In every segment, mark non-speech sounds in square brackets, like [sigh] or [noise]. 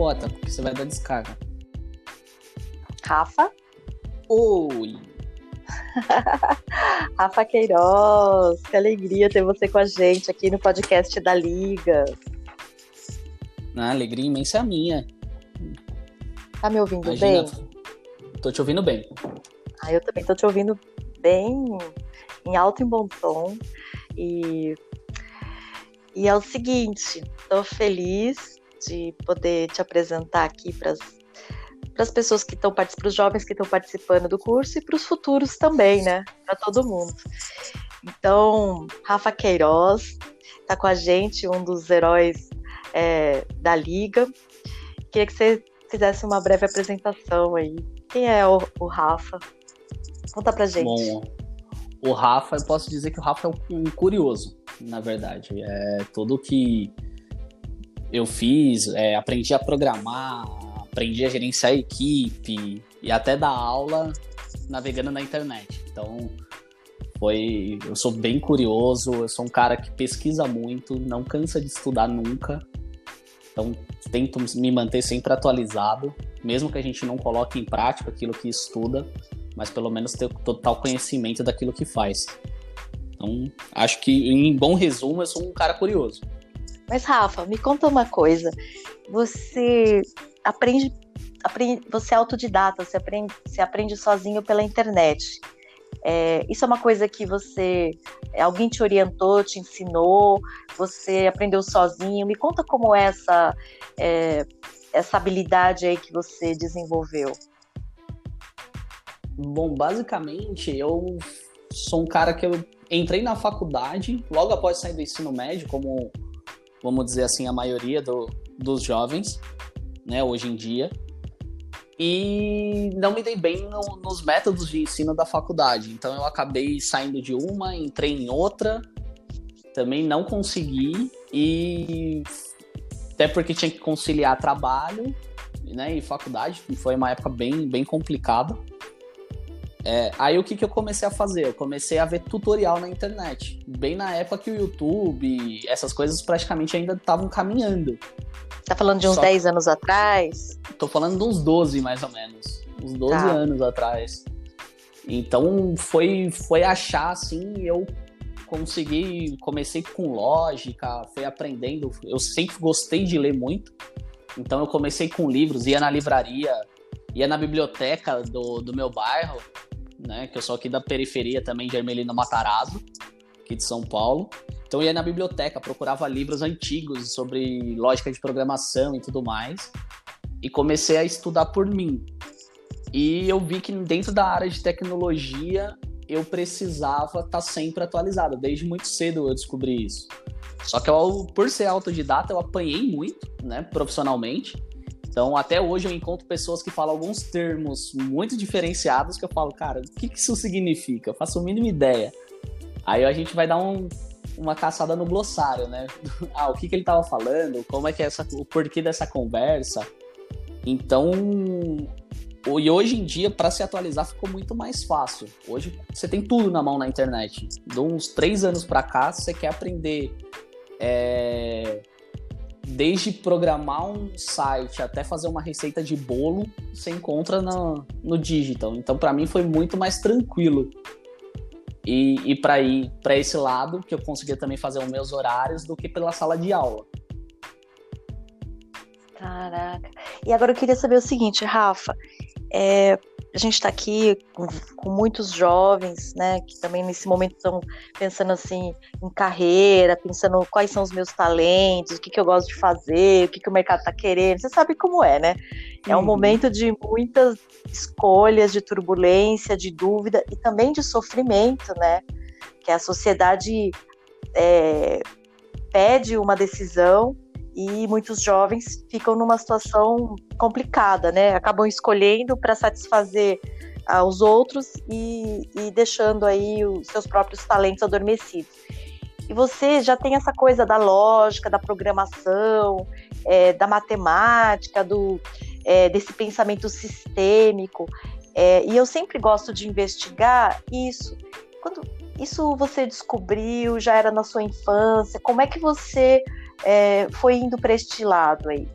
capota, porque você vai dar descarga. Rafa? Oi! [laughs] Rafa Queiroz, que alegria ter você com a gente aqui no podcast da Liga. A alegria imensa é minha. Tá me ouvindo Imagina, bem? Tô te ouvindo bem. Ah, eu também tô te ouvindo bem, em alto e bom tom. E, e é o seguinte, tô feliz de poder te apresentar aqui para as pessoas que estão participando, para os jovens que estão participando do curso e para os futuros também, né? Para todo mundo. Então, Rafa Queiroz está com a gente, um dos heróis é, da Liga. Queria que você fizesse uma breve apresentação aí. Quem é o, o Rafa? Conta pra gente. Bom, o Rafa, eu posso dizer que o Rafa é um curioso, na verdade. É tudo que eu fiz, é, aprendi a programar, aprendi a gerenciar a equipe e até dar aula navegando na internet. Então, foi, eu sou bem curioso, eu sou um cara que pesquisa muito, não cansa de estudar nunca. Então, tento me manter sempre atualizado, mesmo que a gente não coloque em prática aquilo que estuda, mas pelo menos ter total conhecimento daquilo que faz. Então, acho que, em bom resumo, eu sou um cara curioso. Mas, Rafa, me conta uma coisa. Você aprende, aprende você é autodidata, você aprende, você aprende sozinho pela internet. É, isso é uma coisa que você. Alguém te orientou, te ensinou, você aprendeu sozinho. Me conta como é essa, é, essa habilidade aí que você desenvolveu. Bom, basicamente, eu sou um cara que eu entrei na faculdade logo após sair do ensino médio, como, vamos dizer assim, a maioria do, dos jovens, né, hoje em dia e não me dei bem no, nos métodos de ensino da faculdade. Então eu acabei saindo de uma, entrei em outra, também não consegui e até porque tinha que conciliar trabalho né, e faculdade, foi uma época bem, bem complicada. É, aí o que, que eu comecei a fazer? Eu comecei a ver tutorial na internet. Bem na época que o YouTube, essas coisas praticamente ainda estavam caminhando. Tá falando de uns Só... 10 anos atrás? Tô falando de uns 12, mais ou menos. Uns 12 tá. anos atrás. Então foi, foi achar assim, eu consegui, comecei com lógica, fui aprendendo. Eu sempre gostei de ler muito. Então eu comecei com livros, ia na livraria, ia na biblioteca do, do meu bairro, né? Que eu sou aqui da periferia também de Ermelino Matarazzo, aqui de São Paulo. Então ia na biblioteca, procurava livros antigos sobre lógica de programação e tudo mais, e comecei a estudar por mim. E eu vi que dentro da área de tecnologia eu precisava estar tá sempre atualizado. Desde muito cedo eu descobri isso. Só que eu, por ser autodidata, eu apanhei muito, né, profissionalmente. Então, até hoje eu encontro pessoas que falam alguns termos muito diferenciados que eu falo, cara, o que, isso significa? Eu faço a mínima ideia. Aí a gente vai dar um, uma caçada no glossário, né? [laughs] ah, o que, que ele estava falando, como é que é essa, o porquê dessa conversa. Então, e hoje em dia, para se atualizar, ficou muito mais fácil. Hoje você tem tudo na mão na internet. De uns três anos para cá, você quer aprender é, desde programar um site até fazer uma receita de bolo, você encontra no, no digital. Então, para mim, foi muito mais tranquilo e, e para ir para esse lado, que eu conseguia também fazer os meus horários, do que pela sala de aula. Caraca. E agora eu queria saber o seguinte, Rafa. É, a gente está aqui com, com, muitos jovens, né, que também nesse momento estão pensando assim em carreira, pensando quais são os meus talentos, o que, que eu gosto de fazer, o que, que o mercado está querendo. Você sabe como é, né? É um uhum. momento de muitas escolhas, de turbulência, de dúvida e também de sofrimento, né? Que a sociedade é, pede uma decisão e muitos jovens ficam numa situação complicada, né? Acabam escolhendo para satisfazer ah, os outros e, e deixando aí os seus próprios talentos adormecidos. E você já tem essa coisa da lógica, da programação, é, da matemática, do, é, desse pensamento sistêmico. É, e eu sempre gosto de investigar isso. Quando isso você descobriu, já era na sua infância? Como é que você é, foi indo para este lado aí?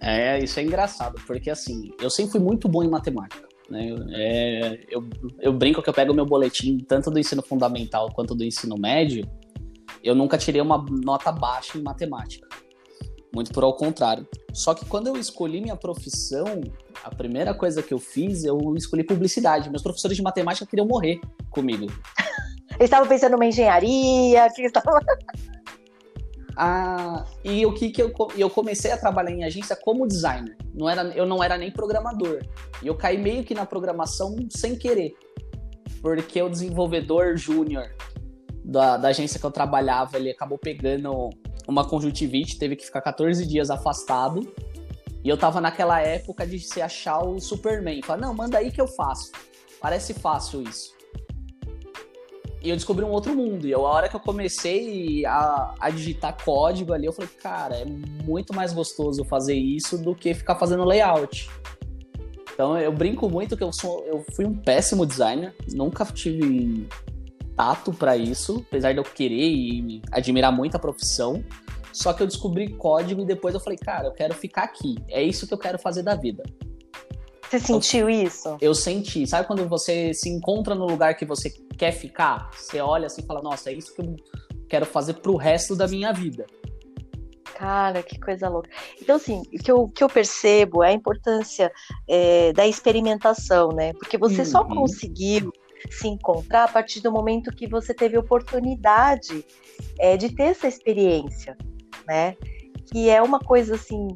É, isso é engraçado, porque assim, eu sempre fui muito bom em matemática. Né? É, eu, eu brinco que eu pego meu boletim tanto do ensino fundamental quanto do ensino médio, eu nunca tirei uma nota baixa em matemática. Muito por ao contrário. Só que quando eu escolhi minha profissão, a primeira coisa que eu fiz, eu escolhi publicidade. Meus professores de matemática queriam morrer comigo. Eles estavam pensando numa engenharia, que estavam... E o que, que eu, eu comecei a trabalhar em agência como designer. Não era, eu não era nem programador. E eu caí meio que na programação sem querer. Porque o desenvolvedor júnior da, da agência que eu trabalhava, ele acabou pegando uma conjuntivite, teve que ficar 14 dias afastado. E eu tava naquela época de se achar o Superman. Falar, não, manda aí que eu faço. Parece fácil isso. E eu descobri um outro mundo. E a hora que eu comecei a, a digitar código ali, eu falei, cara, é muito mais gostoso fazer isso do que ficar fazendo layout. Então eu brinco muito que eu sou, eu fui um péssimo designer, nunca tive tato para isso, apesar de eu querer e admirar muito a profissão. Só que eu descobri código e depois eu falei, cara, eu quero ficar aqui. É isso que eu quero fazer da vida. Você sentiu isso? Eu senti. Sabe quando você se encontra no lugar que você quer ficar? Você olha assim e fala, nossa, é isso que eu quero fazer pro resto da minha vida. Cara, que coisa louca. Então, assim, o que eu, que eu percebo é a importância é, da experimentação, né? Porque você uhum. só conseguiu se encontrar a partir do momento que você teve oportunidade é, de ter essa experiência, né? Que é uma coisa, assim,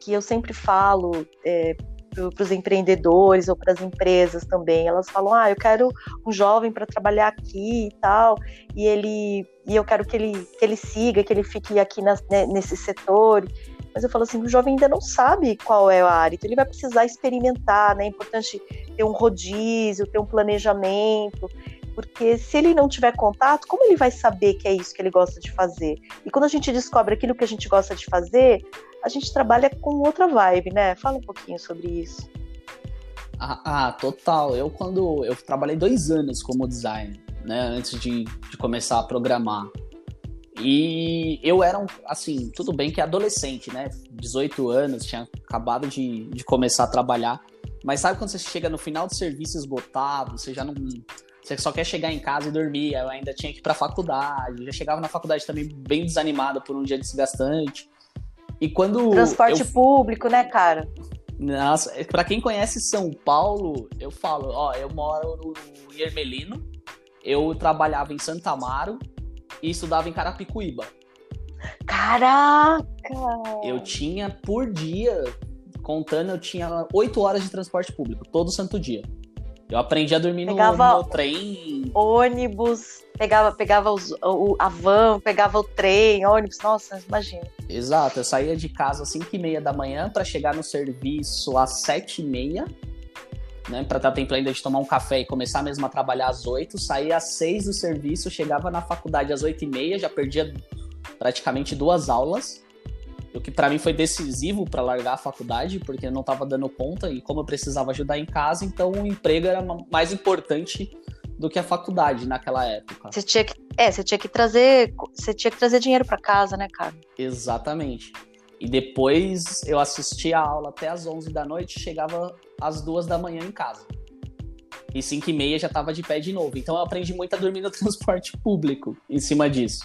que eu sempre falo é, para os empreendedores ou para as empresas também. Elas falam: "Ah, eu quero um jovem para trabalhar aqui e tal, e ele e eu quero que ele que ele siga, que ele fique aqui na, né, nesse setor". Mas eu falo assim, o jovem ainda não sabe qual é a área, então ele vai precisar experimentar, né? É importante ter um rodízio, ter um planejamento, porque se ele não tiver contato, como ele vai saber que é isso que ele gosta de fazer? E quando a gente descobre aquilo que a gente gosta de fazer, a gente trabalha com outra vibe, né? Fala um pouquinho sobre isso. Ah, ah, total. Eu quando eu trabalhei dois anos como designer, né, antes de, de começar a programar. E eu era, um, assim, tudo bem que adolescente, né? 18 anos, tinha acabado de, de começar a trabalhar. Mas sabe quando você chega no final do serviço esgotado, você já não. Você só quer chegar em casa e dormir. Eu ainda tinha que ir pra faculdade. Já chegava na faculdade também bem desanimada por um dia desgastante. E quando. Transporte eu... público, né, cara? Nossa, é, pra quem conhece São Paulo, eu falo, ó, eu moro no, no Ermelino, eu trabalhava em Santa Amaro e estudava em Carapicuíba. Caraca! Eu tinha por dia, contando, eu tinha oito horas de transporte público, todo santo dia. Eu aprendi a dormir no, no trem. Ônibus, pegava, pegava os, o, a van, pegava o trem, ônibus, nossa, imagina. Exato, eu saía de casa às 5 e meia da manhã para chegar no serviço às 7 e meia, né, para dar tempo ainda de tomar um café e começar mesmo a trabalhar às 8, saía às 6 do serviço, chegava na faculdade às 8 e meia, já perdia praticamente duas aulas, o que para mim foi decisivo para largar a faculdade, porque eu não estava dando conta e como eu precisava ajudar em casa, então o emprego era mais importante do que a faculdade naquela época. Você tinha que, é, você tinha que trazer, você tinha que trazer dinheiro para casa, né, cara? Exatamente. E depois eu assistia a aula até as 11 da noite, chegava às duas da manhã em casa. E 5 e meia já estava de pé de novo. Então eu aprendi muito a dormir no [laughs] transporte público em cima disso.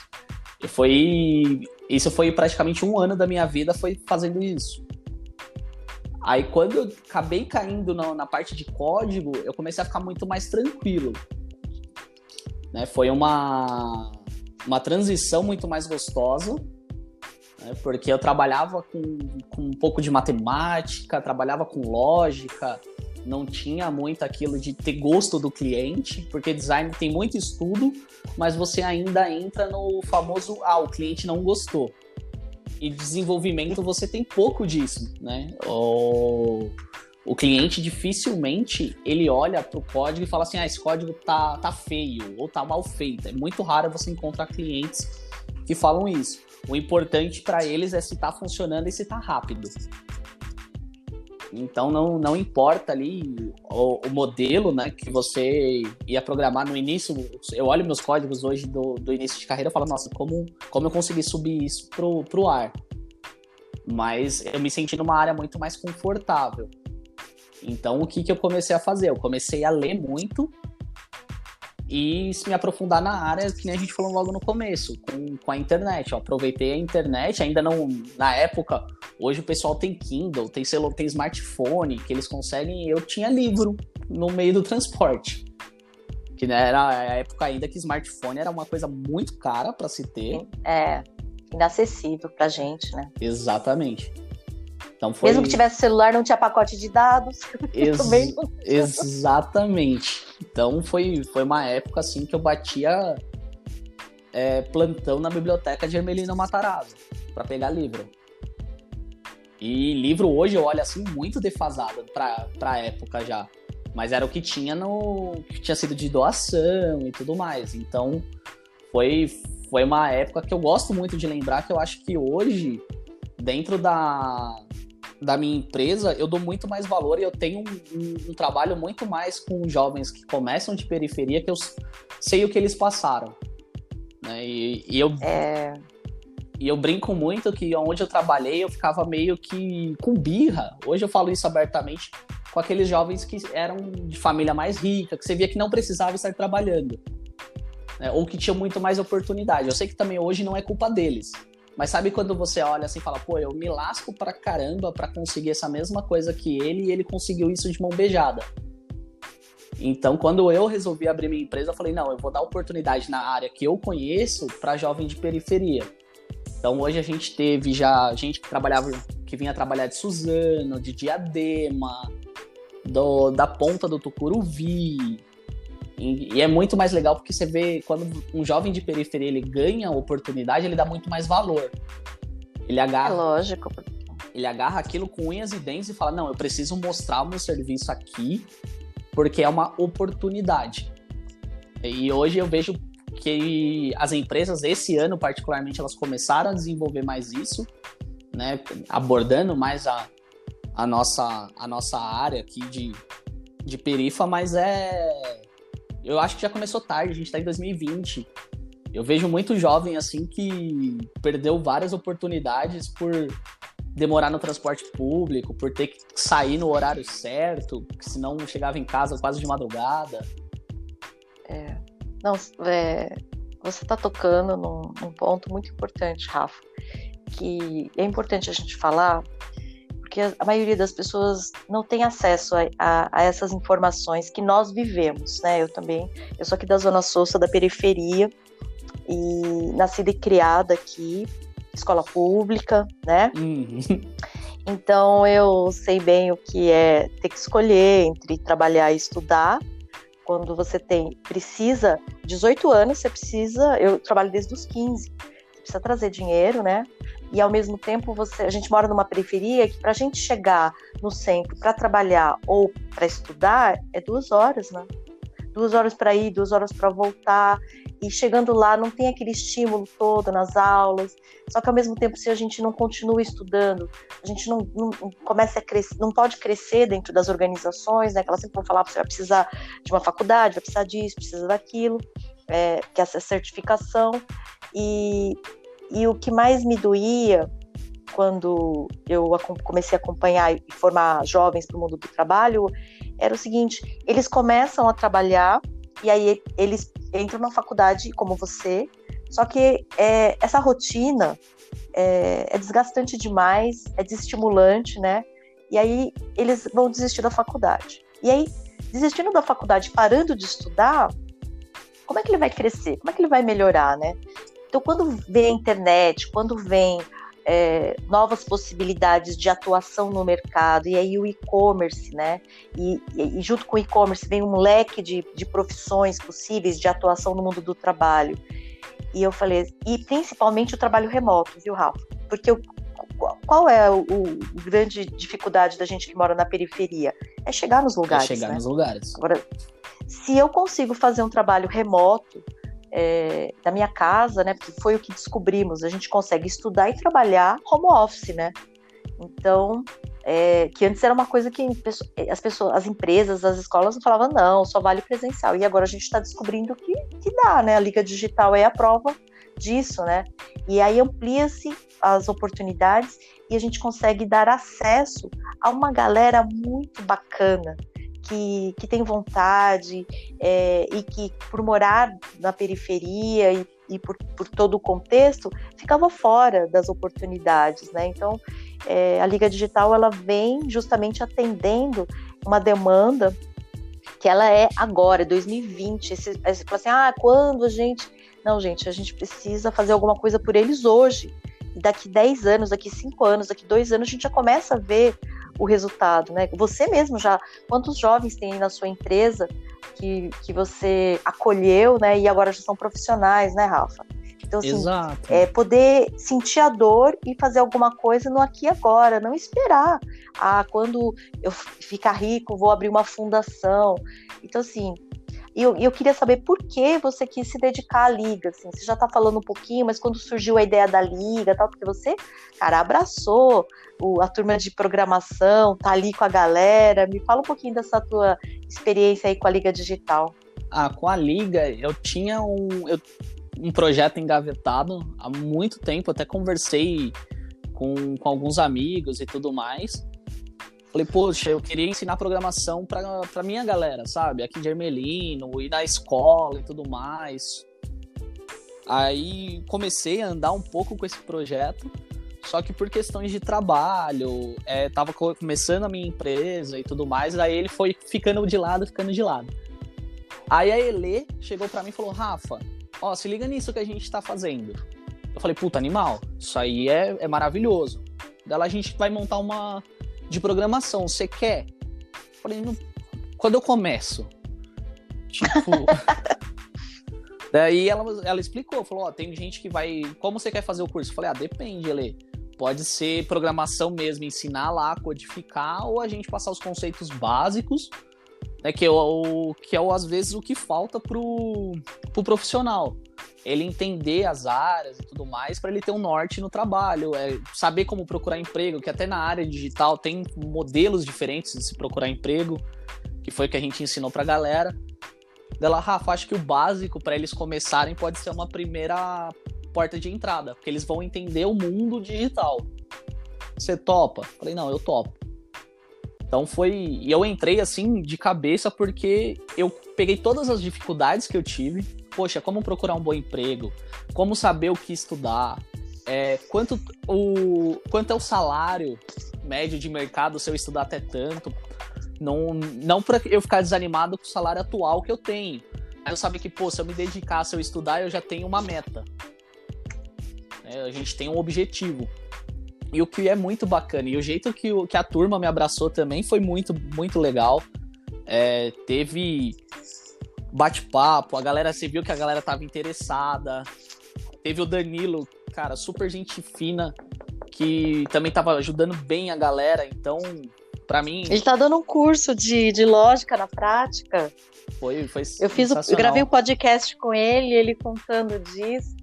E foi. Isso foi praticamente um ano da minha vida foi fazendo isso. Aí quando eu acabei caindo na, na parte de código, eu comecei a ficar muito mais tranquilo. Né? Foi uma, uma transição muito mais gostosa, né? porque eu trabalhava com, com um pouco de matemática, trabalhava com lógica, não tinha muito aquilo de ter gosto do cliente, porque design tem muito estudo, mas você ainda entra no famoso ah, o cliente não gostou. E desenvolvimento você tem pouco disso, né? O, o cliente dificilmente ele olha para o código e fala assim: ah, esse código tá, tá feio ou tá mal feito. É muito raro você encontrar clientes que falam isso. O importante para eles é se está funcionando e se está rápido. Então não, não importa ali o, o, modelo né, que você ia programar no início. Eu olho meus códigos hoje do, do início de carreira e falo, nossa, como, como eu consegui subir isso pro, pro ar? mas eu me senti numa área muito mais confortável. Então, o que, que eu comecei a fazer? Eu comecei a ler muito e me aprofundar na área, que nem a gente falou logo no começo, com, com a internet. Eu aproveitei a internet, ainda não. Na época, hoje o pessoal tem Kindle, tem celular, tem smartphone, que eles conseguem. Eu tinha livro no meio do transporte. Que né, era a época ainda que smartphone era uma coisa muito cara para se ter. É, inacessível pra gente, né? Exatamente. Então foi... Mesmo que tivesse celular, não tinha pacote de dados. [laughs] Ex exatamente. Então foi, foi uma época assim que eu batia é, plantão na biblioteca de Hermelino Matarazzo para pegar livro. E livro hoje eu olho assim muito defasado para a época já. Mas era o que tinha no. que tinha sido de doação e tudo mais. Então foi, foi uma época que eu gosto muito de lembrar que eu acho que hoje, dentro da, da minha empresa, eu dou muito mais valor e eu tenho um, um, um, trabalho muito mais com jovens que começam de periferia, que eu sei o que eles passaram. Né? E, e eu, é... e eu brinco muito que onde eu trabalhei eu ficava meio que com birra. Hoje eu falo isso abertamente com aqueles jovens que eram de família mais rica, que você via que não precisava estar trabalhando. Né? Ou que tinham muito mais oportunidade. Eu sei que também hoje não é culpa deles. Mas sabe quando você olha assim e fala, pô, eu me lasco pra caramba pra conseguir essa mesma coisa que ele e ele conseguiu isso de mão beijada. Então, quando eu resolvi abrir minha empresa, eu falei, não, eu vou dar oportunidade na área que eu conheço para jovem de periferia. Então, hoje a gente teve já gente que trabalhava, que vinha trabalhar de Suzano, de Diadema, do, da ponta do Tucuruvi, e, é muito mais legal porque você vê quando um jovem de periferia ele ganha oportunidade, ele dá muito mais valor. Ele agarra. É lógico. Ele agarra aquilo com unhas e dentes e fala: Não, eu preciso mostrar o meu serviço aqui porque é uma oportunidade. E hoje eu vejo que as empresas, esse ano particularmente, elas começaram a desenvolver mais isso, né? Abordando mais a, a, nossa, a nossa área aqui de, de perifa, mas é eu acho que já começou tarde, a gente está em 2020. Eu vejo muito jovem assim que perdeu várias oportunidades por demorar no transporte público, por ter que sair no horário certo, senão chegava em casa quase de madrugada. É, não, é, você está tocando num, num ponto muito importante, Rafa, que é importante a gente falar porque a maioria das pessoas não tem acesso a, a, a, essas informações que nós vivemos, né? Eu também, eu sou aqui da Zona Sul, sou da periferia, e nascida e criada aqui, escola pública, né? Uhum. Então eu sei bem o que é ter que escolher entre trabalhar e estudar. Quando você tem, precisa, 18 anos, você precisa, eu trabalho desde os 15, você precisa trazer dinheiro, né? E ao mesmo tempo você, a gente mora numa periferia que para a gente chegar no centro para trabalhar ou para estudar é duas horas, né? Duas horas para ir, duas horas para voltar e chegando lá não tem aquele estímulo todo nas aulas. Só que ao mesmo tempo, se a gente não continua estudando, a gente não, não, começa a crescer, não pode crescer dentro das organizações, né? Que elas sempre vão falar, você vai precisar de uma faculdade, vai precisar disso, precisa daquilo, é, que essa certificação. E, e o que mais me doía quando eu comecei a acompanhar e formar jovens para o mundo do trabalho era o seguinte: eles começam a trabalhar e aí eles entram na faculdade como você, só que é, essa rotina é, é, desgastante demais, é desestimulante, né? E aí eles vão desistir da faculdade. E aí, desistindo da faculdade, parando de estudar, como é que ele vai crescer? Como é que ele vai melhorar, né? Então, quando vem a internet, quando vem é, novas possibilidades de atuação no mercado, e aí o e-commerce, né? E, e, junto com o e-commerce vem um leque de, de profissões possíveis de atuação no mundo do trabalho. E eu falei, e principalmente o trabalho remoto, viu, Rafa? Porque o, qual é o, o, grande dificuldade da gente que mora na periferia? É chegar nos lugares. É chegar né? nos lugares. Agora, se eu consigo fazer um trabalho remoto, é, da minha casa, né? Porque foi o que descobrimos. A gente consegue estudar e trabalhar home office, né? Então, é, que antes era uma coisa que as pessoas, as empresas, as escolas falavam, não, só vale presencial. E agora a gente está descobrindo que, que dá, né? A Liga Digital é a prova disso, né? E aí amplia-se as oportunidades e a gente consegue dar acesso a uma galera muito bacana, que, que tem vontade é, e que, por morar na periferia e, e por, por, todo o contexto, ficava fora das oportunidades, né? Então, é, a Liga Digital ela vem justamente atendendo uma demanda que ela é agora, 2020. Esse, você fala assim, ah, quando a gente. Não, gente, a gente precisa fazer alguma coisa por eles hoje. Daqui 10 anos, daqui 5 anos, daqui 2 anos, a gente já começa a ver o resultado, né? Você mesmo já, quantos jovens tem na sua empresa que, que você acolheu, né? E agora já são profissionais, né, Rafa? Então, assim, Exato. é poder sentir a dor e fazer alguma coisa no aqui e agora, não esperar. Ah, quando eu ficar rico, vou abrir uma fundação. Então, assim, e eu, eu, queria saber por que você quis se dedicar à liga. Assim. Você já está falando um pouquinho, mas quando surgiu a ideia da liga, tal, porque você, cara, abraçou o, a turma de programação, tá ali com a galera. Me fala um pouquinho dessa tua experiência aí com a liga digital. Ah, com a liga, eu tinha um, eu, um projeto engavetado há muito tempo. Até conversei com, com alguns amigos e tudo mais. Falei, poxa, eu queria ensinar programação pra, pra minha galera, sabe? Aqui de Ermelino, ir na escola e tudo mais. Aí comecei a andar um pouco com esse projeto, só que por questões de trabalho, é, tava começando a minha empresa e tudo mais, aí ele foi ficando de lado, ficando de lado. Aí a Elê chegou para mim e falou: Rafa, ó, se liga nisso que a gente tá fazendo. Eu falei, puta, animal, isso aí é, é maravilhoso. Dela a gente vai montar uma, de programação, você quer? Falei, quando eu começo? Tipo. [laughs] Daí ela, ela explicou, falou, ó, tem gente que vai. Como você quer fazer o curso? Eu falei, ah, depende, Ele. Pode ser programação mesmo, ensinar lá, codificar, ou a gente passar os conceitos básicos, né? Que é, o, que é às vezes o que falta pro, pro profissional ele entender as áreas e tudo mais para ele ter um norte no trabalho, é saber como procurar emprego, que até na área digital tem modelos diferentes de se procurar emprego, que foi o que a gente ensinou para a galera. Dela, Rafa, acho que o básico para eles começarem pode ser uma primeira porta de entrada, porque eles vão entender o mundo digital. Você topa? Falei, não, eu topo. Então foi. E eu entrei assim de cabeça porque eu peguei todas as dificuldades que eu tive. Poxa, como procurar um bom emprego, como saber o que estudar, é, quanto, o, quanto é o salário médio de mercado se eu estudar até tanto. Não, não para eu ficar desanimado com o salário atual que eu tenho. Eu sabia que, pô, se eu me dedicar, se eu estudar, eu já tenho uma meta. É, a gente tem um objetivo. E o que é muito bacana, e o jeito que, o, que a turma me abraçou também foi muito, muito legal. É, teve bate-papo, a galera, você viu que a galera tava interessada. Teve o Danilo, cara, super gente fina, que também tava ajudando bem a galera, então, para mim. Ele tá dando um curso de, de lógica na prática. Foi, foi Eu fiz o, eu gravei um podcast com ele, ele contando disso,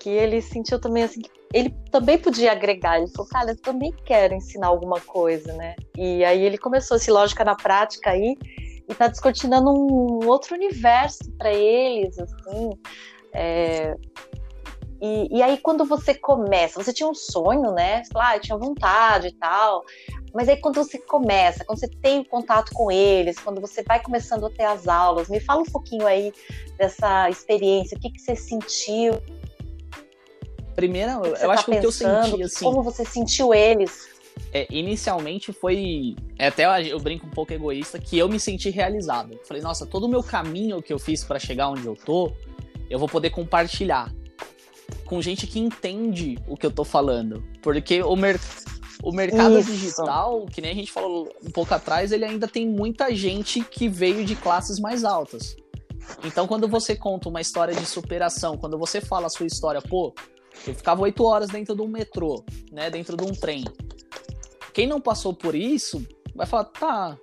que ele sentiu também assim que ele também podia agregar. Ele falou, cara, eu também quero ensinar alguma coisa, né? E aí ele começou esse lógica na prática aí e tá descortinando um outro universo para eles, assim. É... E, e, aí, quando você começa, você tinha um sonho, né? Você ah, eu tinha vontade e tal. Mas aí, quando você começa, quando você tem contato com eles, quando você vai começando a ter as aulas, me fala um pouquinho aí dessa experiência, o que, que você sentiu, Primeira, eu tá acho que o que eu senti, assim. Como você sentiu eles? É, inicialmente foi. É, até eu brinco um pouco egoísta, que eu me senti realizado. Falei, nossa, todo o meu caminho que eu fiz para chegar onde eu tô, eu vou poder compartilhar com gente que entende o que eu tô falando. Porque o, mer o mercado Isso. digital, que nem a gente falou um pouco atrás, ele ainda tem muita gente que veio de classes mais altas. Então, quando você conta uma história de superação, quando você fala a sua história, pô, eu ficava oito horas dentro de um metrô, né? Dentro de um trem. Quem não passou por isso vai falar, tá,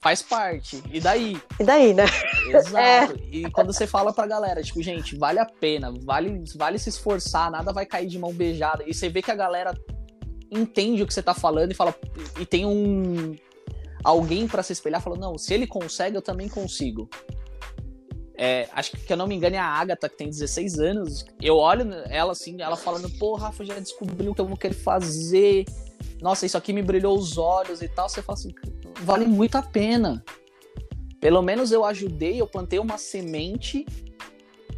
faz parte. E daí? E daí, né? Exato. [laughs] É. E quando você fala pra galera, tipo, gente, vale a pena, vale, vale se esforçar, nada vai cair de mão beijada. E você vê que a galera entende o que você tá falando e fala. E tem um. Alguém para se espelhar falando, não, se ele consegue, eu também consigo. É, acho que, que eu não me engano, é a Agatha, que tem 16 anos. Eu olho ela assim, ela falando, pô, Rafa, já descobriu o que eu vou querer fazer. Nossa, isso aqui me brilhou os olhos e tal. Você fala assim, vale muito a pena. Pelo menos eu ajudei, eu plantei uma semente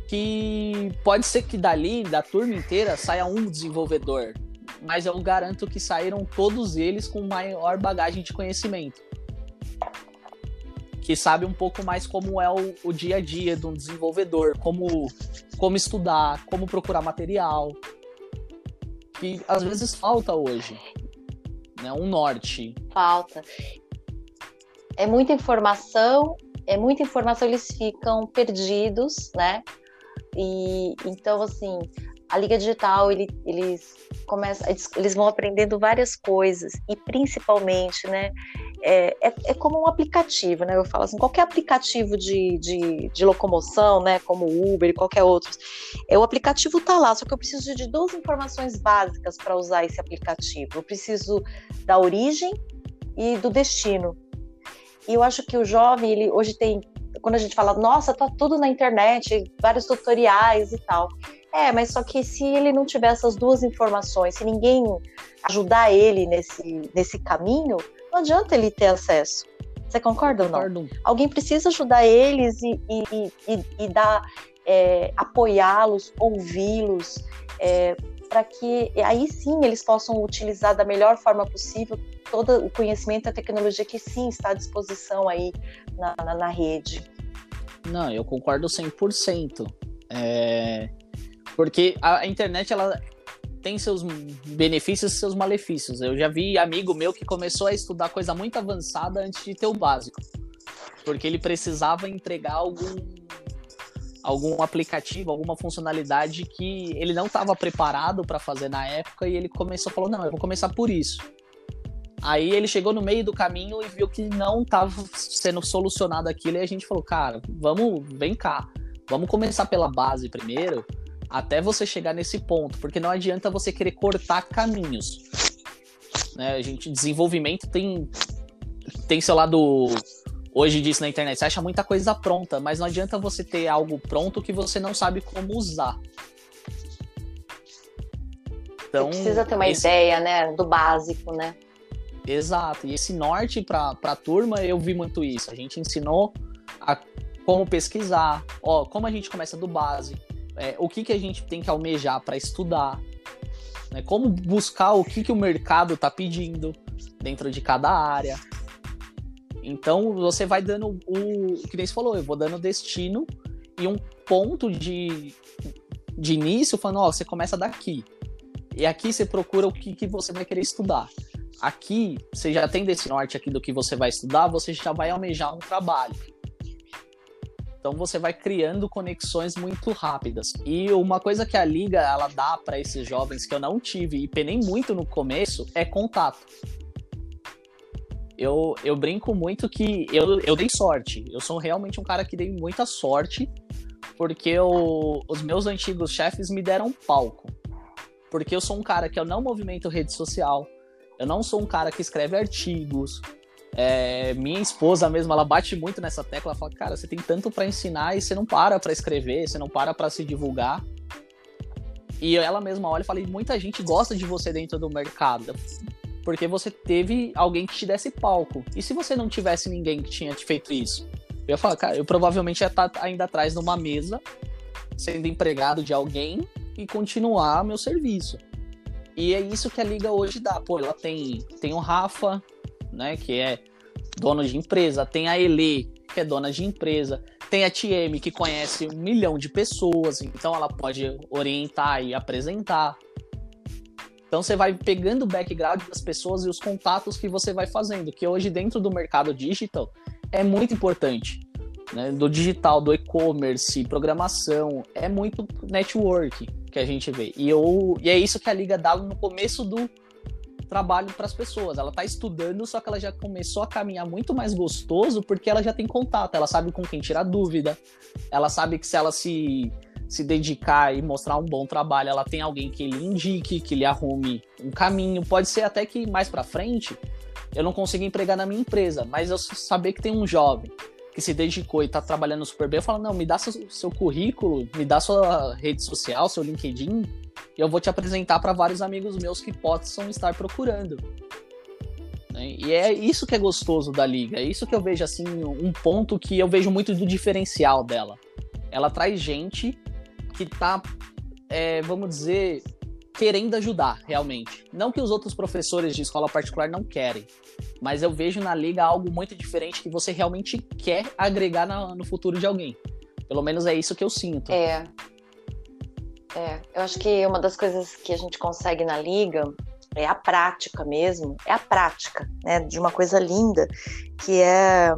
que pode ser que dali, da turma inteira, saia um desenvolvedor. Mas eu garanto que saíram todos eles com maior bagagem de conhecimento que sabe um pouco mais como é o, o dia a dia de um desenvolvedor, como, como estudar, como procurar material, que às vezes falta hoje, né? Um norte. Falta. É muita informação, é muita informação, eles ficam perdidos, né? E então assim, a Liga Digital, ele, eles começam, eles vão aprendendo várias coisas e principalmente, né? É, é, é, como um aplicativo, né? Eu falo assim, qualquer aplicativo de, de, de locomoção, né? Como Uber e qualquer outro, é, o aplicativo tá lá, só que eu preciso de duas informações básicas para usar esse aplicativo. Eu preciso da origem e do destino. E eu acho que o jovem, ele hoje tem, quando a gente fala, nossa, tá tudo na internet, vários tutoriais e tal. É, mas só que se ele não tiver essas duas informações, se ninguém ajudar ele nesse, nesse caminho, não adianta ele ter acesso. Você concorda ou não? Concordo. Alguém precisa ajudar eles e, e, e, e dar, é, apoiá-los, ouvi-los, é, para que aí sim eles possam utilizar da melhor forma possível todo o conhecimento e a tecnologia que sim está à disposição aí na, na, na rede. Não, eu concordo 100%. É... Porque a internet, ela tem seus benefícios e seus malefícios. Eu já vi amigo meu que começou a estudar coisa muito avançada antes de ter o básico. Porque ele precisava entregar algum algum aplicativo, alguma funcionalidade que ele não estava preparado para fazer na época e ele começou falou não, eu vou começar por isso. Aí ele chegou no meio do caminho e viu que não estava sendo solucionado aquilo e a gente falou, cara, vamos, vem cá, vamos começar pela base primeiro até você chegar nesse ponto, porque não adianta você querer cortar caminhos. Né? A gente, desenvolvimento tem, tem seu lado, hoje disso na internet, você acha muita coisa pronta, mas não adianta você ter algo pronto que você não sabe como usar. Então, você precisa ter uma esse... ideia, né, do básico, né? Exato. E esse norte para a turma, eu vi muito isso. A gente ensinou a como pesquisar, ó, como a gente começa do base, é, o que, que a gente tem que almejar para estudar, né? como buscar o que, que o mercado está pedindo dentro de cada área. Então você vai dando o que nem você falou, eu vou dando destino e um ponto de, de início falando, ó, você começa daqui. E aqui você procura o que, que você vai querer estudar. Aqui, você já tem desse norte aqui do que você vai estudar, você já vai almejar um trabalho. Então você vai criando conexões muito rápidas. E uma coisa que a liga ela dá para esses jovens que eu não tive e penei muito no começo é contato. Eu, eu brinco muito que eu, eu dei sorte. Eu sou realmente um cara que dei muita sorte porque eu, os meus antigos chefes me deram palco. Porque eu sou um cara que eu não movimento rede social, eu não sou um cara que escreve artigos, é, minha esposa mesmo, ela bate muito nessa tecla, ela fala, cara, você tem tanto para ensinar e você não para para escrever, você não para para se divulgar. E ela mesma olha e fala, muita gente gosta de você dentro do mercado, porque você teve alguém que te desse palco. E se você não tivesse ninguém que tinha te feito isso? Eu ia falar, cara, eu provavelmente ia estar tá ainda atrás numa mesa, sendo empregado de alguém e continuar meu serviço. E é isso que a liga hoje dá. Pô, ela tem, tem o Rafa, né, que é dono de empresa, tem a Ele, que é dona de empresa, tem a TM, que conhece um milhão de pessoas, então ela pode orientar e apresentar. Então você vai pegando o background das pessoas e os contatos que você vai fazendo, que hoje dentro do mercado digital é muito importante. Né? Do digital, do e-commerce, programação, é muito network que a gente vê. E, eu, e é isso que a Liga dá no começo do, trabalho para as pessoas. Ela está estudando, só que ela já começou a caminhar muito mais gostoso porque ela já tem contato, ela sabe com quem tirar dúvida, ela sabe que se ela se se dedicar e mostrar um bom trabalho, ela tem alguém que lhe indique, que lhe arrume um caminho. Pode ser até que mais para frente eu não consiga empregar na minha empresa, mas eu saber que tem um jovem que se dedicou e está trabalhando super bem, eu falo, não, me dá seu, seu currículo, me dá sua rede social, seu LinkedIn, e eu vou te apresentar para vários amigos meus que possam estar procurando. Né? E é isso que é gostoso da liga, é isso que eu vejo assim, um ponto que eu vejo muito do diferencial dela. Ela traz gente que tá, é, vamos dizer, querendo ajudar, realmente. Não que os outros professores de escola particular não querem, mas eu vejo na liga algo muito diferente que você realmente quer agregar na, no futuro de alguém. Pelo menos é isso que eu sinto. É. É, eu acho que uma das coisas que a gente consegue na liga é a prática mesmo, é a prática, né, de uma coisa linda, que é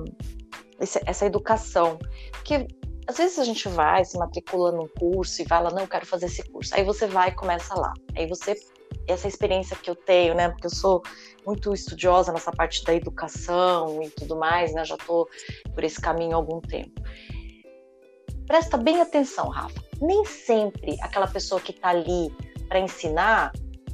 essa educação. Porque às vezes a gente vai, se matricula num curso e lá, não, eu quero fazer esse curso. Aí você vai e começa lá. Aí você, essa experiência que eu tenho, né, porque eu sou muito estudiosa nessa parte da educação e tudo mais, né, já tô por esse caminho há algum tempo. Presta bem atenção, Rafa. Nem sempre aquela pessoa que está ali para ensinar,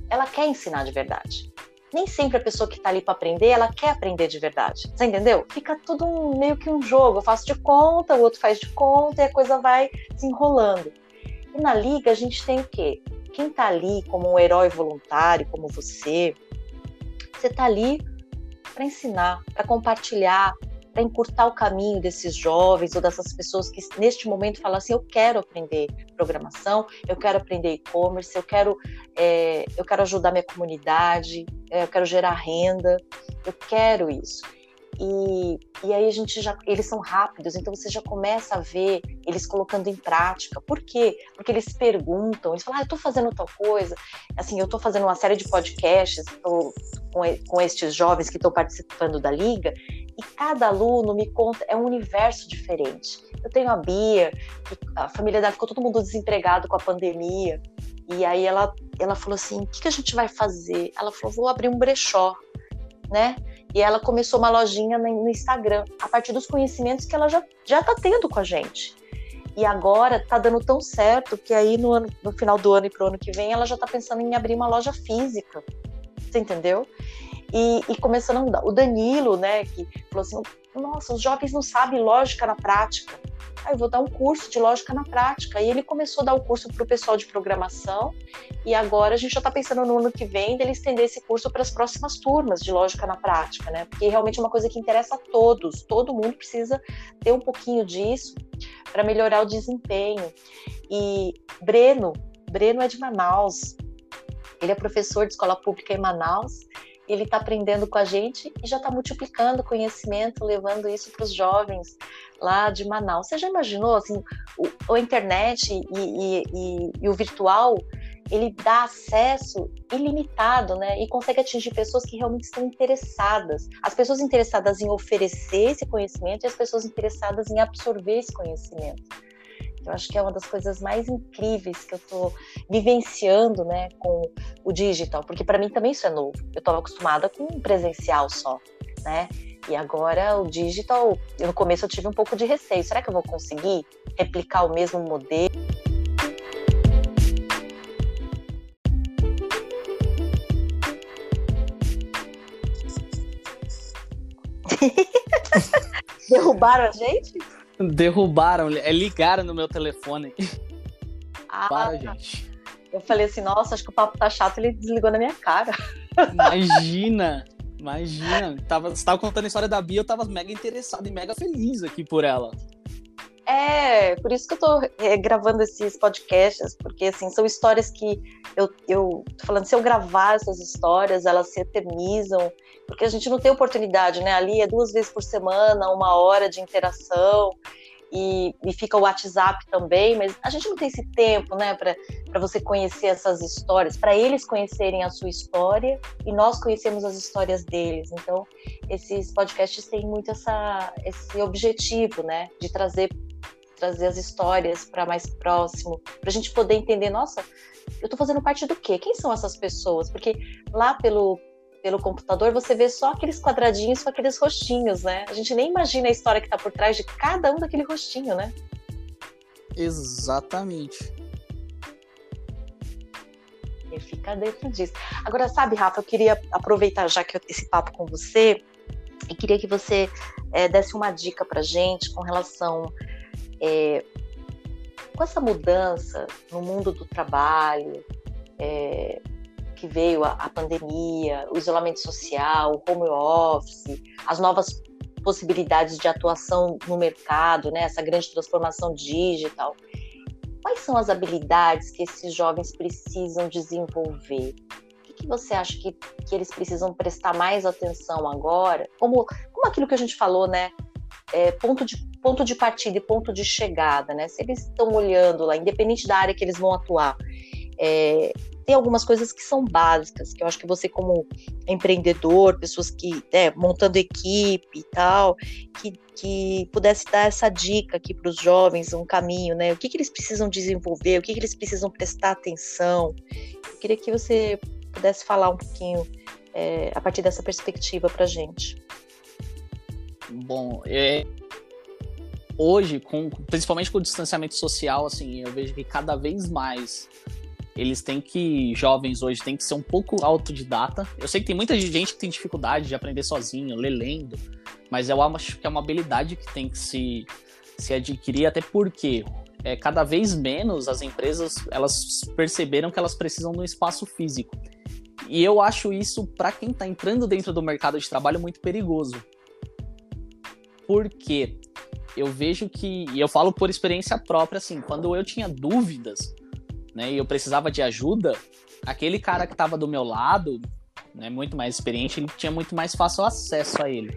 ela quer ensinar de verdade nem sempre a pessoa que está ali para aprender, ela quer aprender de verdade. Você entendeu? Fica tudo um, meio que um jogo. Eu faço de conta, o outro faz de conta e a coisa vai se enrolando. E na liga a gente tem o quê? Quem está ali como um herói voluntário, como você, você está ali para ensinar, para compartilhar, para encurtar o caminho desses jovens ou dessas pessoas que neste momento falam assim: eu quero aprender programação, eu quero aprender e-commerce, eu quero, é, eu quero ajudar minha comunidade, é, eu quero gerar renda, eu quero isso. E, e aí a gente já, eles são rápidos, então você já começa a ver eles colocando em prática. Por quê? Porque eles perguntam, eles falam, ah, eu tô fazendo tal coisa. Assim, eu tô fazendo uma série de podcasts tô, com, com estes jovens que estão participando da liga, e cada aluno me conta, é um universo diferente. Eu tenho a Bia, a família dela ficou todo mundo desempregado com a pandemia, e aí ela, ela falou assim, o que, que a gente vai fazer? Ela falou, vou abrir um brechó, né? E ela começou uma lojinha no Instagram, a partir dos conhecimentos que ela já, já tá tendo com a gente. E agora tá dando tão certo que aí no, ano, no final do ano e pro ano que vem ela já tá pensando em abrir uma loja física. Você entendeu? E, e começando a. O Danilo, né, que falou assim: nossa, os jovens não sabem lógica na prática. Aí eu vou dar um curso de lógica na prática. E ele começou a dar o curso para o pessoal de programação, e agora a gente já está pensando no ano que vem dele estender esse curso para as próximas turmas de lógica na prática, né? Porque realmente é uma coisa que interessa a todos, todo mundo precisa ter um pouquinho disso para melhorar o desempenho. E Breno, Breno é de Manaus, ele é professor de escola pública em Manaus ele está aprendendo com a gente e já está multiplicando conhecimento, levando isso para os jovens lá de Manaus. Você já imaginou, assim, o, a internet e, e, e, e, o virtual, ele dá acesso ilimitado, né? E consegue atingir pessoas que realmente estão interessadas. As pessoas interessadas em oferecer esse conhecimento e as pessoas interessadas em absorver esse conhecimento. Eu acho que é uma das coisas mais incríveis que eu estou vivenciando, né, com o digital, porque para mim também isso é novo. Eu estava acostumada com presencial só, né? E agora o digital, no começo eu tive um pouco de receio. Será que eu vou conseguir replicar o mesmo modelo? [laughs] Derrubaram a gente? Derrubaram, é, ligaram no meu telefone. Ah, Para, gente. Eu falei assim, nossa, acho que o papo tá chato, ele desligou na minha cara. Imagina, [laughs] imagina. Tava, você tava contando a história da Bia, eu tava mega interessado e mega feliz aqui por ela. É, por isso que eu tô é, gravando esses podcasts, porque assim, são histórias que eu, eu tô falando, se eu gravar essas histórias, elas se eternizam, porque a gente não tem oportunidade, né? Ali é duas vezes por semana, uma hora de interação, e, e fica o WhatsApp também, mas a gente não tem esse tempo, né, para você conhecer essas histórias, para eles conhecerem a sua história e nós conhecemos as histórias deles. Então, esses podcasts têm muito essa, esse objetivo, né, de trazer trazer as histórias para mais próximo, para a gente poder entender, nossa, eu estou fazendo parte do quê? Quem são essas pessoas? Porque lá pelo, pelo computador você vê só aqueles quadradinhos com aqueles rostinhos, né? A gente nem imagina a história que está por trás de cada um daquele rostinho, né? Exatamente. E fica dentro disso. Agora, sabe, Rafa, eu queria aproveitar já que eu, esse papo com você e queria que você é, desse uma dica para gente com relação é, com essa mudança no mundo do trabalho, é, que veio a, a, pandemia, o isolamento social, o home office, as novas possibilidades de atuação no mercado, né, essa grande transformação digital. Quais são as habilidades que esses jovens precisam desenvolver? O que, que você acha que, que eles precisam prestar mais atenção agora? Como, como aquilo que a gente falou, né? É, ponto de ponto de partida e ponto de chegada, né? Se eles estão olhando lá, independente da área que eles vão atuar, é, tem algumas coisas que são básicas, que eu acho que você, como empreendedor, pessoas que, né, montando equipe e tal, que, que pudesse dar essa dica aqui para os jovens, um caminho, né? O que, que eles precisam desenvolver, o que, que eles precisam prestar atenção. Eu queria que você pudesse falar um pouquinho é, a partir dessa perspectiva para gente. Bom, é, hoje, com, principalmente com o distanciamento social, assim, eu vejo que cada vez mais eles têm que, jovens hoje, têm que ser um pouco autodidata. Eu sei que tem muita gente que tem dificuldade de aprender sozinho, ler lendo, mas eu acho que é uma habilidade que tem que se, se adquirir, até porque é, cada vez menos as empresas elas perceberam que elas precisam de um espaço físico. E eu acho isso, para quem está entrando dentro do mercado de trabalho, muito perigoso. Por quê? eu vejo que, e eu falo por experiência própria, assim, quando eu tinha dúvidas, né, e eu precisava de ajuda, aquele cara que estava do meu lado, né, muito mais experiente, ele tinha muito mais fácil acesso a ele.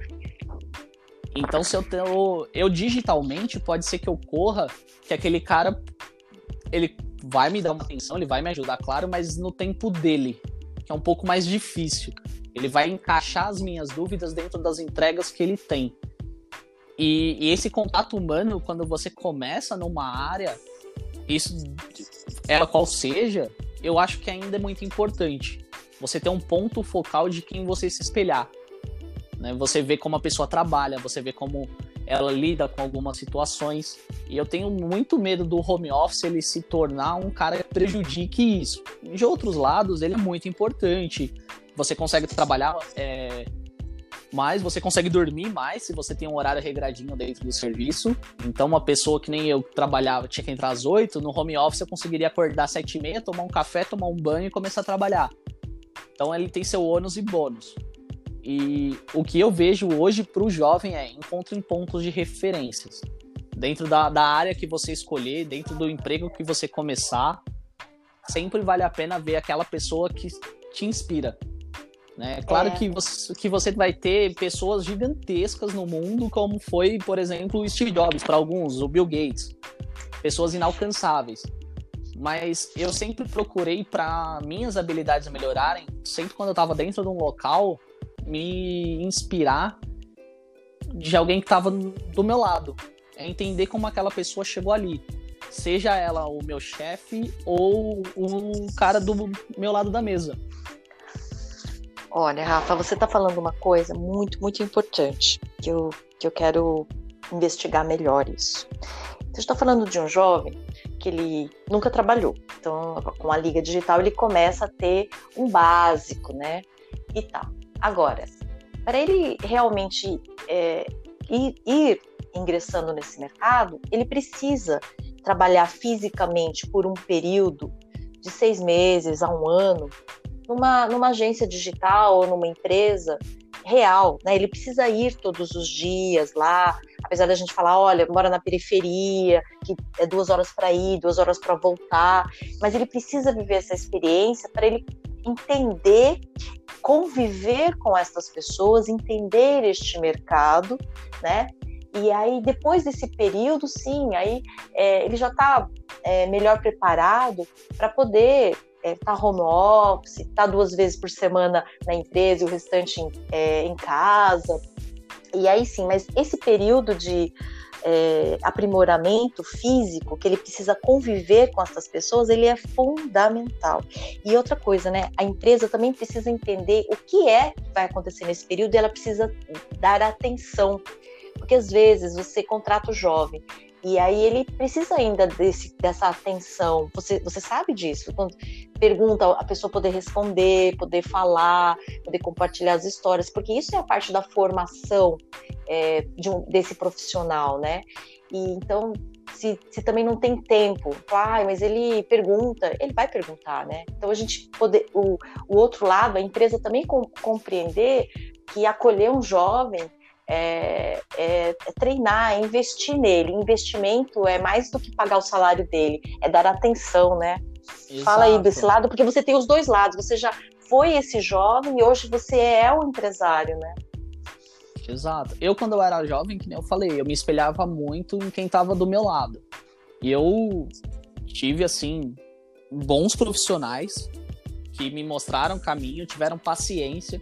Então, se eu tenho, eu digitalmente, pode ser que ocorra que aquele cara, ele vai me dar uma atenção, ele vai me ajudar, claro, mas no tempo dele, que é um pouco mais difícil. Ele vai encaixar as minhas dúvidas dentro das entregas que ele tem. E, e, esse contato humano, quando você começa numa área, isso, ela qual seja, eu acho que ainda é muito importante. Você ter um ponto focal de quem você se espelhar. Né? Você vê como a pessoa trabalha, você vê como ela lida com algumas situações. E eu tenho muito medo do home office ele se tornar um cara que prejudique isso. De outros lados, ele é muito importante. Você consegue trabalhar é, mas você consegue dormir mais se você tem um horário regradinho dentro do serviço. Então, uma pessoa que nem eu trabalhava tinha que entrar às 8, no home office eu conseguiria acordar às 7 e meia, tomar um café, tomar um banho e começar a trabalhar. Então, ele tem seu ônus e bônus. E o que eu vejo hoje para o jovem é encontre pontos de referências. Dentro da, da área que você escolher, dentro do emprego que você começar, sempre vale a pena ver aquela pessoa que te inspira. Né? Claro é. que, você, que você vai ter pessoas gigantescas no mundo, como foi, por exemplo, o Steve Jobs, para alguns, o Bill Gates. Pessoas inalcançáveis. Mas eu sempre procurei, para minhas habilidades melhorarem, sempre quando eu estava dentro de um local, me inspirar de alguém que estava do meu lado. É entender como aquela pessoa chegou ali. Seja ela o meu chefe ou o cara do meu lado da mesa. Olha, Rafa, você está falando uma coisa muito, muito importante que eu, que eu quero investigar melhor isso. Você está falando de um jovem que ele nunca trabalhou. Então, com a liga digital, ele começa a ter um básico, né? E tal. Agora, para ele realmente é, ir, ir ingressando nesse mercado, ele precisa trabalhar fisicamente por um período de seis meses a um ano numa, numa agência digital ou numa empresa real, né? Ele precisa ir todos os dias lá, apesar da gente falar, olha, mora na periferia, que é duas horas para ir, duas horas para voltar, mas ele precisa viver essa experiência para ele entender, conviver com essas pessoas, entender este mercado, né? E aí, depois desse período, sim, aí é, ele já está é, melhor preparado para poder é, tá home office, tá duas vezes por semana na empresa e o restante em, é, em casa. E aí sim, mas esse período de é, aprimoramento físico, que ele precisa conviver com essas pessoas, ele é fundamental. E outra coisa, né? A empresa também precisa entender o que é que vai acontecer nesse período e ela precisa dar atenção. Porque às vezes você contrata o jovem E aí ele precisa ainda desse, dessa atenção. Você, você sabe disso? Quando pergunta, a pessoa poder responder, poder falar, poder compartilhar as histórias, porque isso é a parte da formação é, de um, desse profissional, né? E então, se, se também não tem tempo, ah, mas ele pergunta, ele vai perguntar, né? Então a gente poder, o, o outro lado, a empresa também com, compreender que acolher um jovem é, é, é, treinar, é investir nele. Investimento é mais do que pagar o salário dele, é dar atenção, né? Exato. Fala aí desse lado, porque você tem os dois lados. Você já foi esse jovem e hoje você é o empresário, né? Exato. Eu, quando eu era jovem, que nem eu falei, eu me espelhava muito em quem estava do meu lado. E eu tive, assim, bons profissionais que me mostraram caminho, tiveram paciência,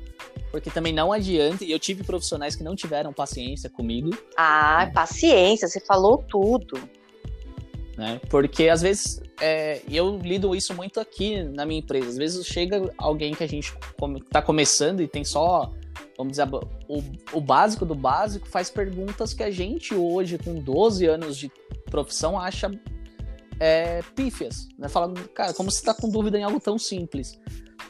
porque também não adianta, e eu tive profissionais que não tiveram paciência comigo. Ah, paciência, você falou tudo. Né? Porque às vezes é, eu lido isso muito aqui na minha empresa. Às vezes chega alguém que a gente está começando e tem só, vamos dizer, o, o básico do básico, faz perguntas que a gente hoje, com 12 anos de profissão, acha é, pífias. Né? Falando, cara, como você está com dúvida em algo tão simples.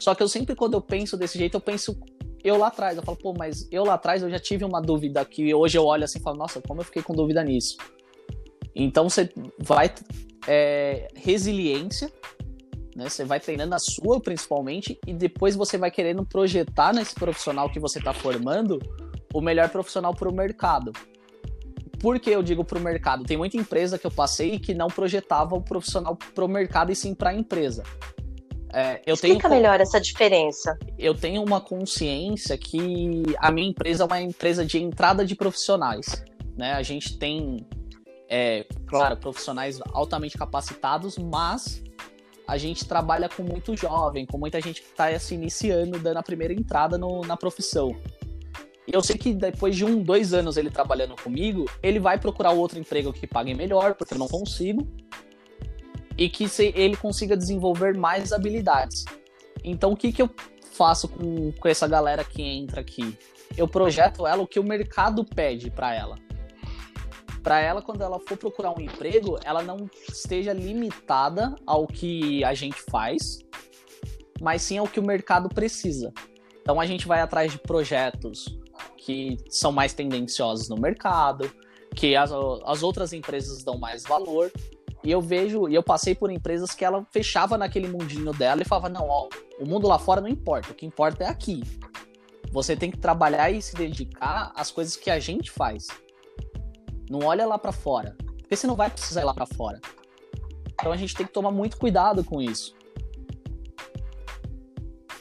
Só que eu sempre, quando eu penso desse jeito, eu penso eu lá atrás. Eu falo, pô, mas eu lá atrás eu já tive uma dúvida que hoje eu olho assim e falo, nossa, como eu fiquei com dúvida nisso. Então você vai é, resiliência, né? Você vai treinando a sua principalmente e depois você vai querendo projetar nesse profissional que você está formando o melhor profissional para o mercado. Por que eu digo para o mercado? Tem muita empresa que eu passei que não projetava o profissional para o mercado e sim para a empresa. É, eu Explica tenho, melhor essa diferença. Eu tenho uma consciência que a minha empresa é uma empresa de entrada de profissionais. Né? A gente tem, é, claro, profissionais altamente capacitados, mas a gente trabalha com muito jovem, com muita gente que está se iniciando, dando a primeira entrada no, na profissão. E eu sei que depois de um, dois anos ele trabalhando comigo, ele vai procurar outro emprego que pague melhor, porque eu não consigo e que ele consiga desenvolver mais habilidades. Então, o que, que eu faço com, com essa galera que entra aqui? Eu projeto ela o que o mercado pede para ela. Para ela, quando ela for procurar um emprego, ela não esteja limitada ao que a gente faz, mas sim ao que o mercado precisa. Então, a gente vai atrás de projetos que são mais tendenciosos no mercado, que as, as outras empresas dão mais valor e eu vejo, e eu passei por empresas que ela fechava naquele mundinho dela e falava: não, ó, o mundo lá fora não importa, o que importa é aqui. Você tem que trabalhar e se dedicar às coisas que a gente faz. Não olha lá para fora, porque você não vai precisar ir lá para fora. Então a gente tem que tomar muito cuidado com isso.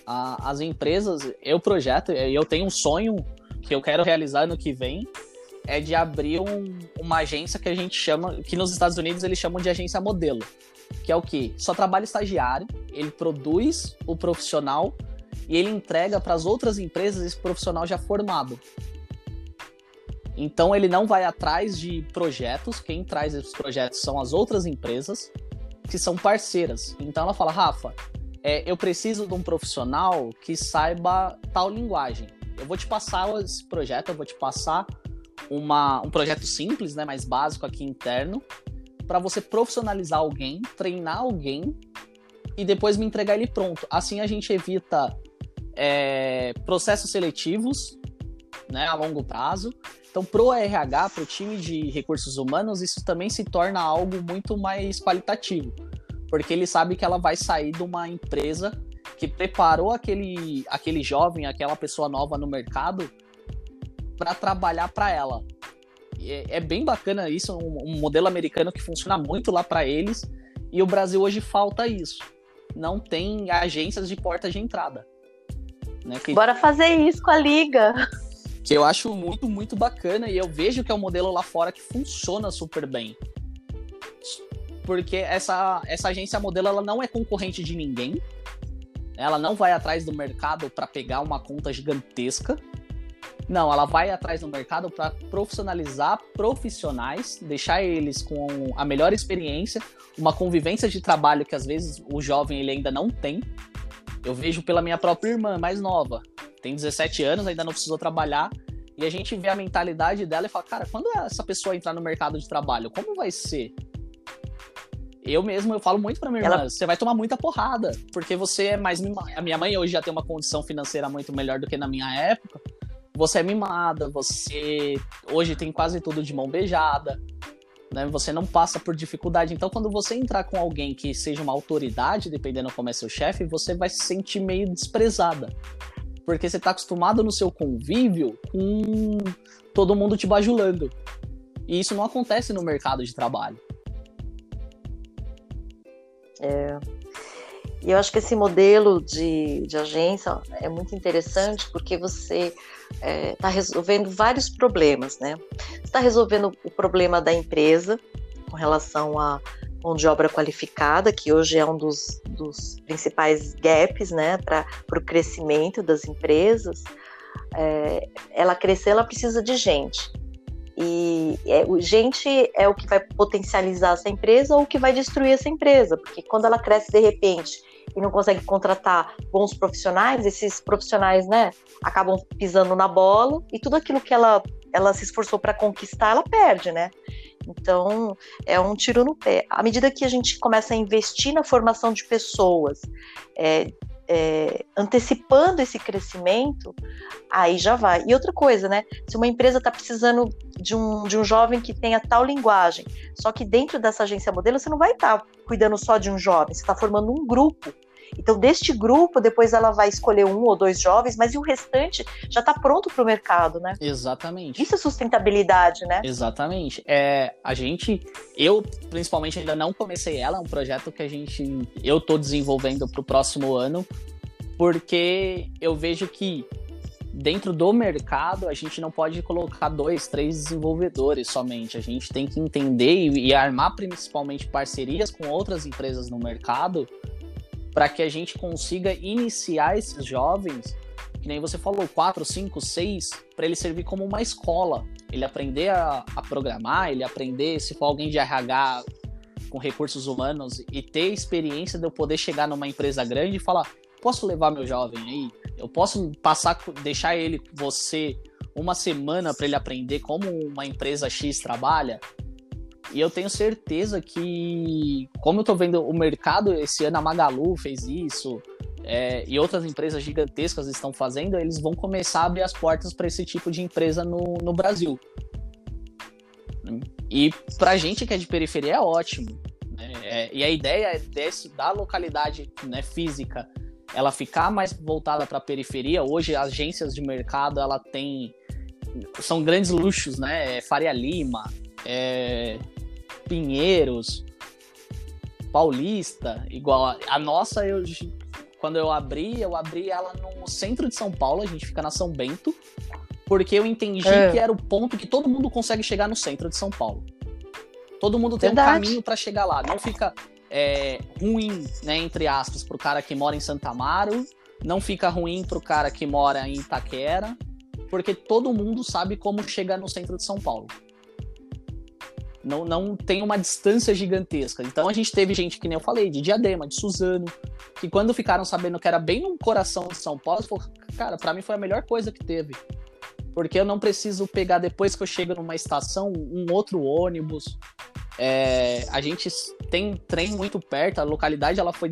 as empresas, eu projeto, eu tenho um sonho que eu quero realizar no que vem, é de abrir um, uma agência que a gente chama, que nos Estados Unidos eles chamam de agência modelo, que é o que só trabalha estagiário, ele produz o profissional e ele entrega para as outras empresas esse profissional já formado. Então ele não vai atrás de projetos, quem traz esses projetos são as outras empresas que são parceiras. Então ela fala, Rafa, é, eu preciso de um profissional que saiba tal linguagem. Eu vou te passar esse projeto, eu vou te passar uma, um projeto simples, né, mais básico aqui interno, para você profissionalizar alguém, treinar alguém e depois me entregar ele pronto. Assim a gente evita é, processos seletivos né, a longo prazo. Então, para o RH, para o time de recursos humanos, isso também se torna algo muito mais qualitativo, porque ele sabe que ela vai sair de uma empresa que preparou aquele, aquele jovem, aquela pessoa nova no mercado para trabalhar para ela. É, é, bem bacana isso, um, um modelo americano que funciona muito lá para eles, e o Brasil hoje falta isso. Não tem agências de porta de entrada. Né, que... Bora fazer isso com a liga. Que eu acho muito, muito bacana e eu vejo que é um modelo lá fora que funciona super bem. Porque essa, essa agência modelo ela não é concorrente de ninguém. Ela não vai atrás do mercado para pegar uma conta gigantesca não, ela vai atrás do mercado para profissionalizar profissionais, deixar eles com a melhor experiência, uma convivência de trabalho que às vezes o jovem ele ainda não tem. Eu vejo pela minha própria irmã mais nova, tem 17 anos, ainda não precisou trabalhar, E a gente vê a mentalidade dela e fala, cara, quando essa pessoa entrar no mercado de trabalho, como vai ser? Eu mesmo, eu falo muito pra minha irmã, Ela... você vai tomar muita porrada, porque você é mais. A minha mãe hoje já tem uma condição financeira muito melhor do que na minha época. Você é mimada, você hoje tem quase tudo de mão beijada, né? Você não passa por dificuldade. Então, quando você entrar com alguém que seja uma autoridade, dependendo como é seu chefe, você vai se sentir meio desprezada porque você está acostumado no seu convívio com todo mundo te bajulando. E isso não acontece no mercado de trabalho. É. E eu acho que esse modelo de, de agência é muito interessante porque você está é, tá resolvendo vários problemas, né? Está resolvendo o problema da empresa com relação a mão de obra qualificada, que hoje é um dos, dos principais gaps né, para o crescimento das empresas, é, ela crescer, ela precisa de gente. E é, gente é o que vai potencializar essa empresa ou o que vai destruir essa empresa, porque quando ela cresce de repente e não consegue contratar bons profissionais, esses profissionais né, acabam pisando na bola e tudo aquilo que ela, ela se esforçou para conquistar, ela perde, né? Então, é um tiro no pé. À medida que a gente começa a investir na formação de pessoas, é, é, antecipando esse crescimento, aí já vai. E outra coisa, né? Se uma empresa está precisando de um, de um jovem que tenha tal linguagem, só que dentro dessa agência modelo você não vai estar tá cuidando só de um jovem, você está formando um grupo então, deste grupo, depois ela vai escolher um ou dois jovens, mas e o restante já está pronto para o mercado, né? Exatamente. Isso é sustentabilidade, né? Exatamente. É, a gente, eu principalmente ainda não comecei ela, é um projeto que a gente, eu estou desenvolvendo para o próximo ano, porque eu vejo que dentro do mercado, a gente não pode colocar dois, três desenvolvedores somente. A gente tem que entender e, e, armar principalmente parcerias com outras empresas no mercado para que a gente consiga iniciar esses jovens, que nem você falou, 4, 5, 6, para ele servir como uma escola. Ele aprender a, a, programar, ele aprender, se for alguém de RH com recursos humanos, e ter experiência de eu poder chegar numa empresa grande e falar: posso levar meu jovem aí? Eu posso passar, deixar ele, você, uma semana para ele aprender como uma empresa X trabalha? E eu tenho certeza que, como eu tô vendo o mercado, esse ano a Magalu fez isso, é, e outras empresas gigantescas estão fazendo, eles vão começar a abrir as portas para esse tipo de empresa no, no Brasil. E pra gente que é de periferia é ótimo. Né? É, e a ideia é desse, da localidade né, física ela ficar mais voltada para a periferia. Hoje, agências de mercado ela tem são grandes luxos, né? É Faria Lima, é Pinheiros, Paulista, igual a, a nossa, eu quando eu abri, eu abri ela no centro de São Paulo, a gente fica na São Bento, porque eu entendi é. que era o ponto que todo mundo consegue chegar no centro de São Paulo. Todo mundo tem Verdade. um caminho para chegar lá, não fica é, ruim, né, entre aspas, pro cara que mora em Santa Amaro, não fica ruim pro cara que mora em Itaquera, porque todo mundo sabe como chegar no centro de São Paulo não, não tem uma distância gigantesca. Então a gente teve gente, que nem eu falei, de Diadema, de Suzano, que quando ficaram sabendo que era bem no coração de São Paulo, falou, cara, para mim foi a melhor coisa que teve. Porque eu não preciso pegar depois que eu chego numa estação um outro ônibus. É, a gente tem trem muito perto, a localidade ela foi,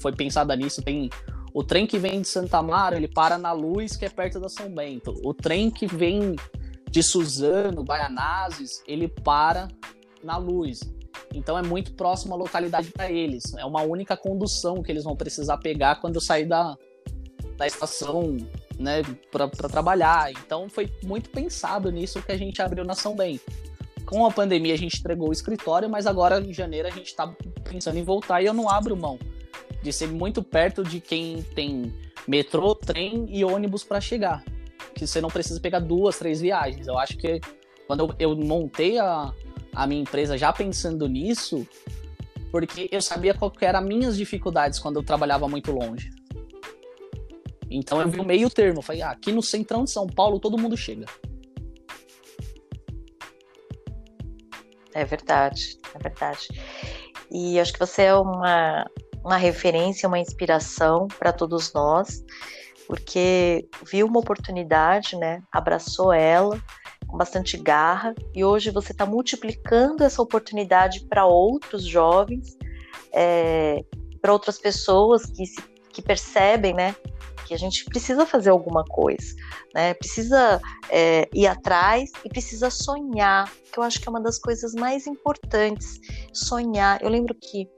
foi pensada nisso. Tem o trem que vem de Santa Amaro, ele para na Luz, que é perto da São Bento. O trem que vem de Suzano, Baianazes, ele para na luz. Então é muito próximo à localidade para eles. É uma única condução que eles vão precisar pegar quando sair da, da estação né, para trabalhar. Então foi muito pensado nisso que a gente abriu na São Bem. Com a pandemia a gente entregou o escritório, mas agora em janeiro a gente está pensando em voltar e eu não abro mão de ser muito perto de quem tem metrô, trem e ônibus para chegar que você não precisa pegar duas, três viagens. Eu acho que quando eu, eu montei a, a minha empresa já pensando nisso, porque eu sabia qual que eram as minhas dificuldades quando eu trabalhava muito longe. Então eu vi o meio termo, falei, ah, aqui no centrão de São Paulo todo mundo chega. É verdade, é verdade. E acho que você é uma, uma referência, uma inspiração para todos nós porque viu uma oportunidade, né? Abraçou ela com bastante garra e hoje você está multiplicando essa oportunidade para outros jovens, é, para outras pessoas que, se, que percebem, né? Que a gente precisa fazer alguma coisa, né? Precisa é, ir atrás e precisa sonhar, que eu acho que é uma das coisas mais importantes. Sonhar. Eu lembro que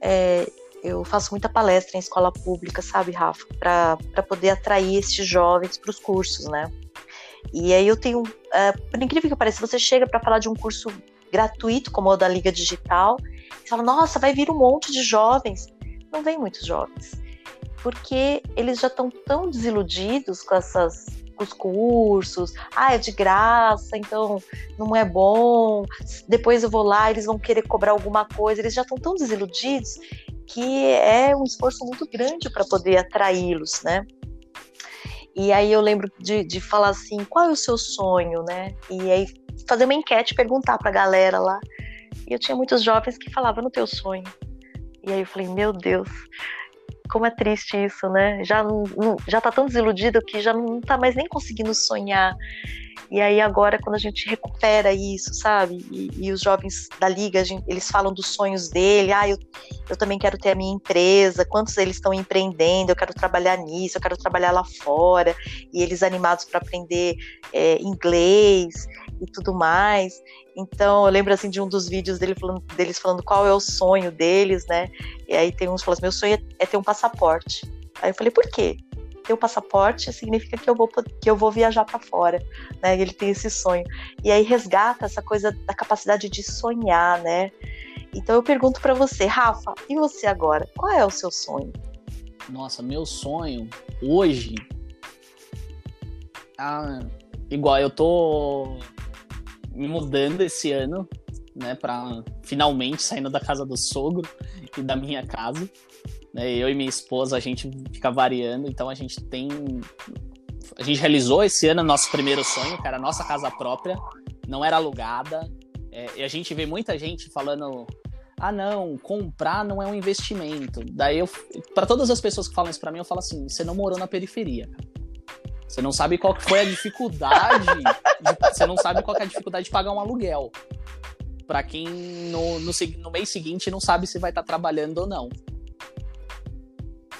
é, eu faço muita palestra em escola pública, sabe, Rafa, para poder atrair esses jovens para os cursos, né? E aí eu tenho, uh, por incrível que pareça, você chega para falar de um curso gratuito, como o da Liga Digital, e fala, nossa, vai vir um monte de jovens. Não vem muitos jovens, porque eles já estão tão desiludidos com essas os cursos, ah, é de graça, então não é bom. Depois eu vou lá, eles vão querer cobrar alguma coisa, eles já estão tão desiludidos que é um esforço muito grande para poder atraí-los, né? E aí eu lembro de, de falar assim, qual é o seu sonho, né? E aí fazer uma enquete, perguntar para a galera lá. E eu tinha muitos jovens que falavam no teu sonho. E aí eu falei, meu Deus, como é triste isso, né? Já não, já tá tão desiludido que já não tá mais nem conseguindo sonhar. E aí agora quando a gente recupera isso, sabe? E, e os jovens da liga, gente, eles falam dos sonhos dele. Ah, eu, eu também quero ter a minha empresa. Quantos eles estão empreendendo? Eu quero trabalhar nisso. Eu quero trabalhar lá fora. E eles animados para aprender é, inglês e tudo mais. Então, eu lembro assim de um dos vídeos dele falando, deles falando qual é o sonho deles, né? E aí tem uns que falam assim, meu sonho é, ter um passaporte. Aí eu falei, por quê? ter o passaporte significa que eu vou, que eu vou viajar para fora, né? Ele tem esse sonho. E aí resgata essa coisa da capacidade de sonhar, né? Então eu pergunto para você, Rafa, e você agora? Qual é o seu sonho? Nossa, meu sonho hoje. Ah, igual eu tô me mudando esse ano, né, para finalmente saindo da casa do sogro e da minha casa. Né? Eu e minha esposa, a gente fica variando, então a gente tem. A gente realizou esse ano nosso primeiro sonho, que era a nossa casa própria, não era alugada. É, e a gente vê muita gente falando: ah, não, comprar não é um investimento. Daí eu, para todas as pessoas que falam isso para mim, eu falo assim: você não morou na periferia. Você não sabe qual foi a dificuldade, de, você não sabe qual é a dificuldade de pagar um aluguel. Para quem no, no, no, mês seguinte não sabe se vai estar tá trabalhando ou não.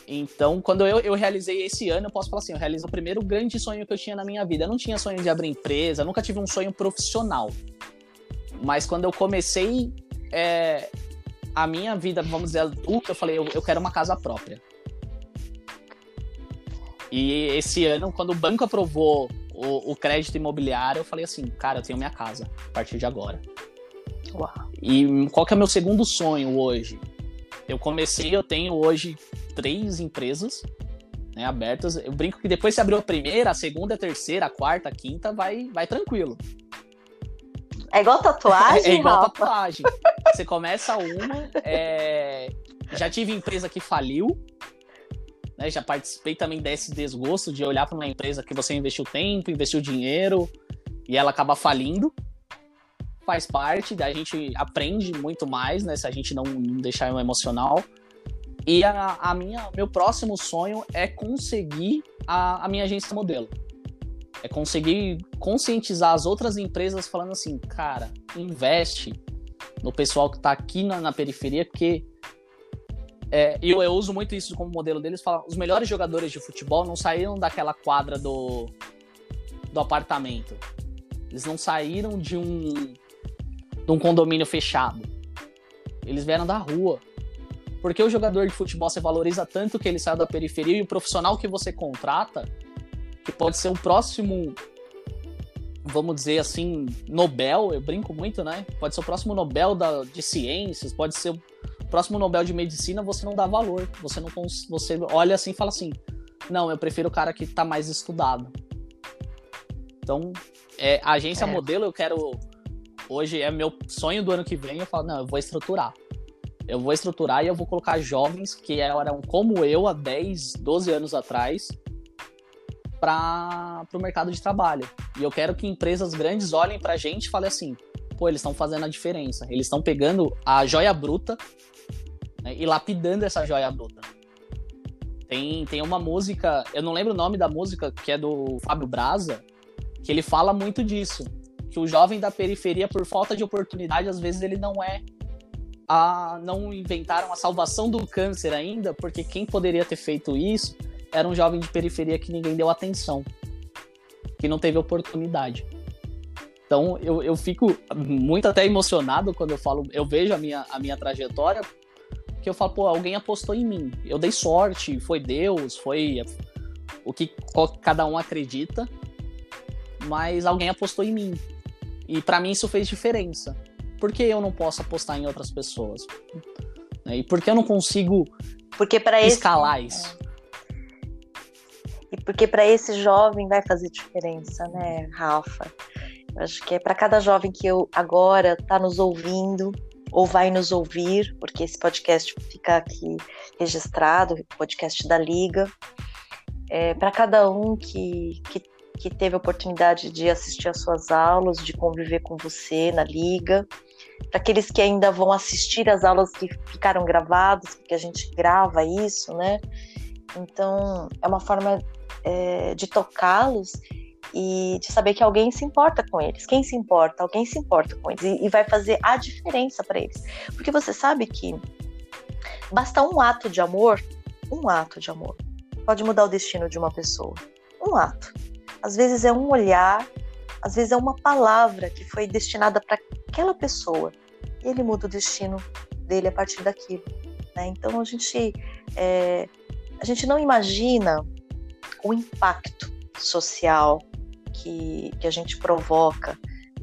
Então, quando eu, eu realizei esse ano, eu posso falar assim, eu realizei o primeiro grande sonho que eu tinha na minha vida. Eu não tinha sonho de abrir empresa, nunca tive um sonho profissional. Mas quando eu comecei é, a minha vida, vamos dizer, adulta, eu falei, eu, eu quero uma casa própria. E esse ano, quando o banco aprovou o, o, crédito imobiliário, eu falei assim, cara, eu tenho minha casa a partir de agora. Uau. E qual que é o meu segundo sonho hoje? Eu comecei, eu tenho hoje três empresas né, abertas. Eu brinco que depois se abriu a primeira, a segunda, a terceira, a quarta, a quinta, vai, vai tranquilo. É igual tatuagem? [laughs] é igual Rafa. tatuagem. Você começa uma, é... já tive empresa que faliu, né, já participei também desse desgosto de olhar para uma empresa que você investiu tempo, investiu dinheiro e ela acaba falindo faz parte, a gente aprende muito mais, né? Se a gente não, não deixar o emocional. E a, a minha, meu próximo sonho é conseguir a, a minha agência modelo. É conseguir conscientizar as outras empresas falando assim, cara, investe no pessoal que está aqui na, na, periferia, porque é, eu, eu uso muito isso como modelo deles. Falam, os melhores jogadores de futebol não saíram daquela quadra do, do apartamento. Eles não saíram de um de um condomínio fechado. Eles vieram da rua. Porque o jogador de futebol você valoriza tanto que ele saiu da periferia e o profissional que você contrata, que pode ser o próximo, vamos dizer assim, Nobel, eu brinco muito, né? Pode ser o próximo Nobel da, de ciências, pode ser próximo Nobel de medicina, você não dá valor. Você não você olha assim e fala assim: "Não, eu prefiro o cara que está mais estudado". Então, é, a agência é. modelo eu quero hoje é meu sonho do ano que vem, eu falo, não, eu vou estruturar. Eu vou estruturar e eu vou colocar jovens que eram como eu há 10, 12 anos atrás para o mercado de trabalho. E eu quero que empresas grandes olhem para a gente e falem assim: pô, eles estão fazendo a diferença. Eles estão pegando a joia bruta né, e lapidando essa joia bruta. Tem, tem uma música, eu não lembro o nome da música, que é do Fábio Braza, que ele fala muito disso. Que o jovem da periferia, por falta de oportunidade, às vezes ele não é. A, não inventaram a salvação do câncer ainda, porque quem poderia ter feito isso era um jovem de periferia que ninguém deu atenção, que não teve oportunidade. Então eu, eu fico muito até emocionado quando eu falo, eu vejo a minha, a minha trajetória, que eu falo, pô, alguém apostou em mim. Eu dei sorte, foi Deus, foi o que cada um acredita, mas alguém apostou em mim. E para mim isso fez diferença. Por que eu não posso apostar em outras pessoas? Né? E por que eu não consigo porque para escalar esse... isso? E porque para esse jovem vai fazer diferença, né, Rafa? Eu acho que é para cada jovem que eu agora está nos ouvindo, ou vai nos ouvir, porque esse podcast fica aqui registrado, podcast da Liga. É, para cada um que, que, que, teve a oportunidade de assistir às suas aulas, de conviver com você na Liga, para aqueles que ainda vão assistir às aulas que ficaram gravadas, porque a gente grava isso, né? Então, é uma forma é, de tocá-los e de saber que alguém se importa com eles. Quem se importa? Alguém se importa com eles e, e vai fazer a diferença para eles. Porque você sabe que basta um ato de amor, um ato de amor, pode mudar o destino de uma pessoa. Um ato. Às vezes é um olhar, às vezes é uma palavra que foi destinada para aquela pessoa e ele muda o destino dele a partir daquilo. Né? Então a gente é, a gente não imagina o impacto social que, que a gente provoca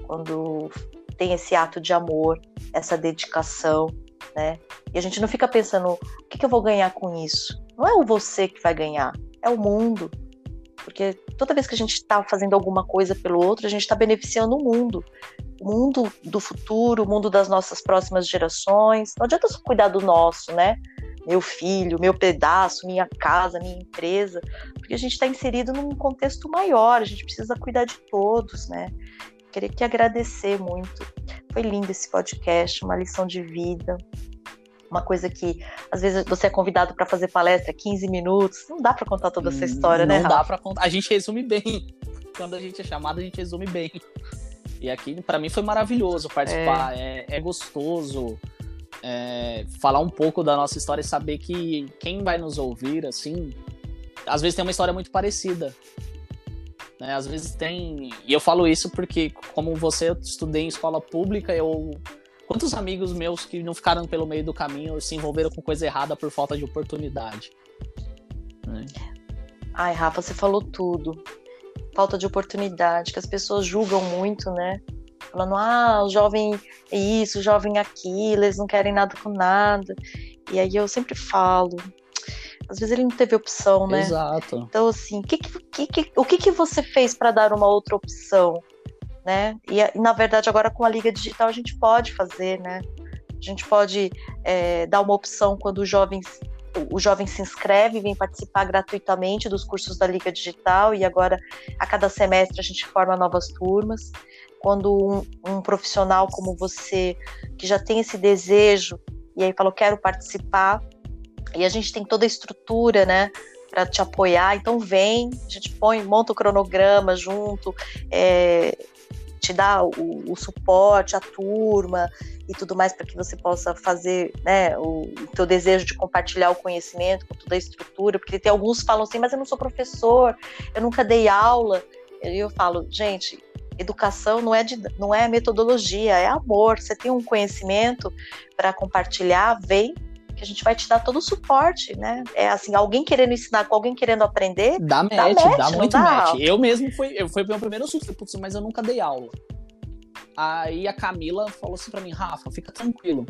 quando tem esse ato de amor, essa dedicação, né? E a gente não fica pensando, o que, que eu vou ganhar com isso? Não é o você que vai ganhar, é o mundo. Porque toda vez que a gente está fazendo alguma coisa pelo outro, a gente está beneficiando o mundo. O mundo do futuro, o mundo das nossas próximas gerações. Não adianta só cuidar do nosso, né? Meu filho, meu pedaço, minha casa, minha empresa, porque a gente está inserido num contexto maior, a gente precisa cuidar de todos, né? Queria que agradecer muito. Foi lindo esse podcast, uma lição de vida. Uma coisa que às vezes você é convidado para fazer palestra 15 minutos, não dá para contar toda essa história, não né? Não dá para contar. A gente resume bem. Quando a gente é chamado, a gente resume bem. E aqui, para mim, foi maravilhoso participar. É, é, é gostoso é, falar um pouco da nossa história e saber que quem vai nos ouvir, assim, às vezes tem uma história muito parecida. Né? Às vezes tem. E eu falo isso porque, como você, eu estudei em escola pública, eu. Quantos amigos meus que não ficaram pelo meio do caminho se envolveram com coisa errada por falta de oportunidade? Né? Ai, Rafa, você falou tudo. Falta de oportunidade, que as pessoas julgam muito, né? Falando, ah, o jovem é isso, o jovem é aquilo, eles não querem nada com nada. E aí eu sempre falo, às vezes ele não teve opção, né? Exato. Então, assim, que, que, que, o que, que você fez para dar uma outra opção? Né? E, na verdade, agora com a Liga Digital a gente pode fazer, né? A gente pode é, dar uma opção quando o jovem, o jovem se inscreve, vem participar gratuitamente dos cursos da Liga Digital e agora a cada semestre a gente forma novas turmas quando um, um, profissional como você, que já tem esse desejo, e aí falou, quero participar, e a gente tem toda a estrutura, né, para te apoiar, então vem, a gente põe, monta o cronograma junto, é, te dá o, o, suporte, a turma e tudo mais para que você possa fazer né, o, o teu desejo de compartilhar o conhecimento com toda a estrutura, porque tem alguns que falam assim, mas eu não sou professor, eu nunca dei aula. E eu falo, gente, Educação não é, de, não é metodologia, é amor. Você tem um conhecimento para compartilhar, vem que a gente vai te dar todo o suporte, né? É assim, alguém querendo ensinar com alguém querendo aprender. Dá match, dá, match, dá muito dá match. Eu mesmo fui, eu fui meu primeiro susto, mas eu nunca dei aula. Aí a Camila falou assim para mim, Rafa, fica tranquilo.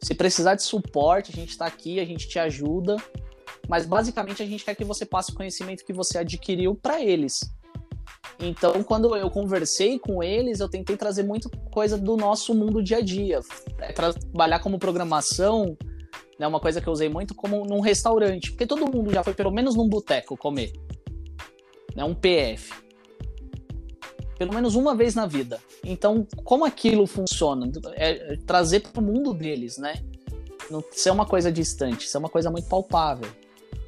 Se precisar de suporte, a gente tá aqui, a gente te ajuda. Mas basicamente a gente quer que você passe o conhecimento que você adquiriu para eles. Então, quando eu conversei com eles, eu tentei trazer muita coisa do nosso mundo dia a dia. É, trabalhar como programação, né, uma coisa que eu usei muito como num restaurante, porque todo mundo já foi pelo menos num boteco comer. Né, um PF. Pelo menos uma vez na vida. Então, como aquilo funciona? É, é trazer para o mundo deles, né? Não ser uma coisa distante, ser uma coisa muito palpável.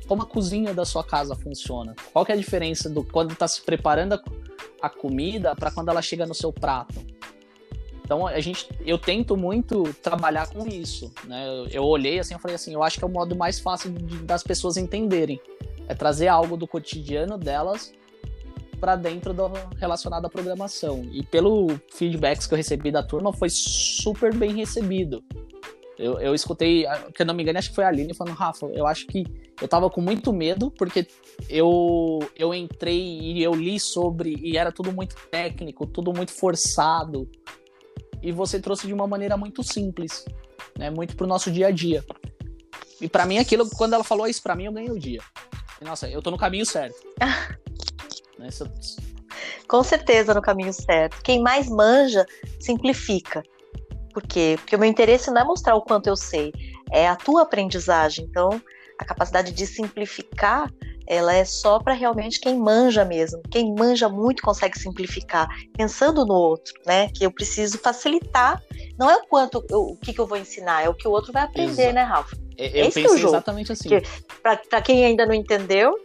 Como a cozinha da sua casa funciona. Qual que é a diferença do quando está se preparando a, comida para quando ela chega no seu prato? Então a gente, eu tento muito trabalhar com isso, né? Eu, eu olhei assim, eu falei assim, eu acho que é o modo mais fácil de, das pessoas entenderem, é trazer algo do cotidiano delas para dentro do relacionado à programação. E pelo feedbacks que eu recebi da turma, foi super bem recebido. Eu, eu escutei, que eu não me engano, acho que foi a Aline falando, Rafa, eu acho que eu tava com muito medo, porque eu, eu entrei e eu li sobre, e era tudo muito técnico, tudo muito forçado. E você trouxe de uma maneira muito simples, né? Muito pro nosso dia a dia. E para mim, aquilo, quando ela falou isso para mim, eu ganhei o dia. Nossa, eu tô no caminho certo. [laughs] né? Com certeza no caminho certo. Quem mais manja, simplifica. Por quê? Porque o meu interesse não é mostrar o quanto eu sei, é a tua aprendizagem. Então, a capacidade de simplificar, ela é só para realmente quem manja mesmo. Quem manja muito consegue simplificar, pensando no outro, né? Que eu preciso facilitar. Não é o quanto, eu, o que, que eu vou ensinar, é o que o outro vai aprender, Exato. né, Rafa? Eu Esse pensei é exatamente assim. Para quem ainda não entendeu,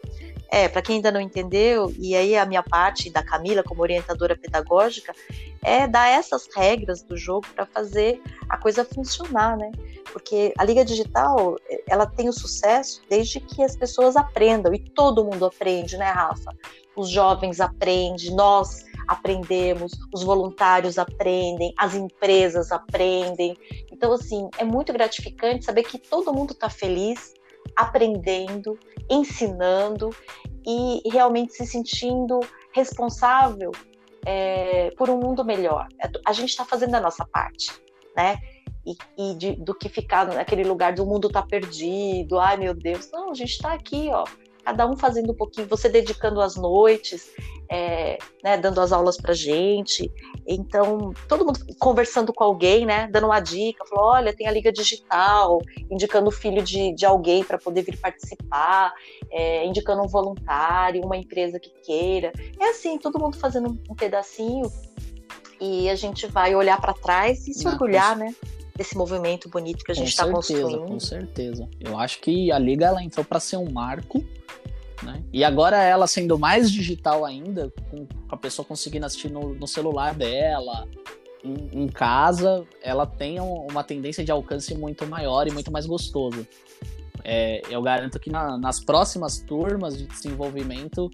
é, para quem ainda não entendeu, e aí a minha parte da Camila como orientadora pedagógica é dar essas regras do jogo para fazer a coisa funcionar, né? Porque a Liga Digital, ela tem o sucesso desde que as pessoas aprendam, e todo mundo aprende, né, Rafa? Os jovens aprendem, nós aprendemos, os voluntários aprendem, as empresas aprendem. Então, assim, é muito gratificante saber que todo mundo está feliz, aprendendo, ensinando e realmente se sentindo responsável é, por um mundo melhor. É, a gente está fazendo a nossa parte, né? E, e de, do que ficar naquele lugar do mundo tá perdido, ai meu Deus. Não, a gente está aqui, ó, cada um fazendo um pouquinho, você dedicando as noites, é, né, dando as aulas para gente. Então, todo mundo conversando com alguém, né, dando uma dica, falou: olha, tem a Liga Digital, indicando o filho de, de alguém para poder vir participar, é, indicando um voluntário, uma empresa que queira. É assim, todo mundo fazendo um pedacinho e a gente vai olhar para trás e se Não, orgulhar, né? Desse movimento bonito que a gente está construindo. Com certeza. Eu acho que a Liga ela entrou para ser um marco né? E agora ela sendo mais digital ainda, com a pessoa conseguindo assistir no, no celular dela, em, em, casa, ela tem uma tendência de alcance muito maior e muito mais gostoso. É, eu garanto que na, nas próximas turmas de desenvolvimento,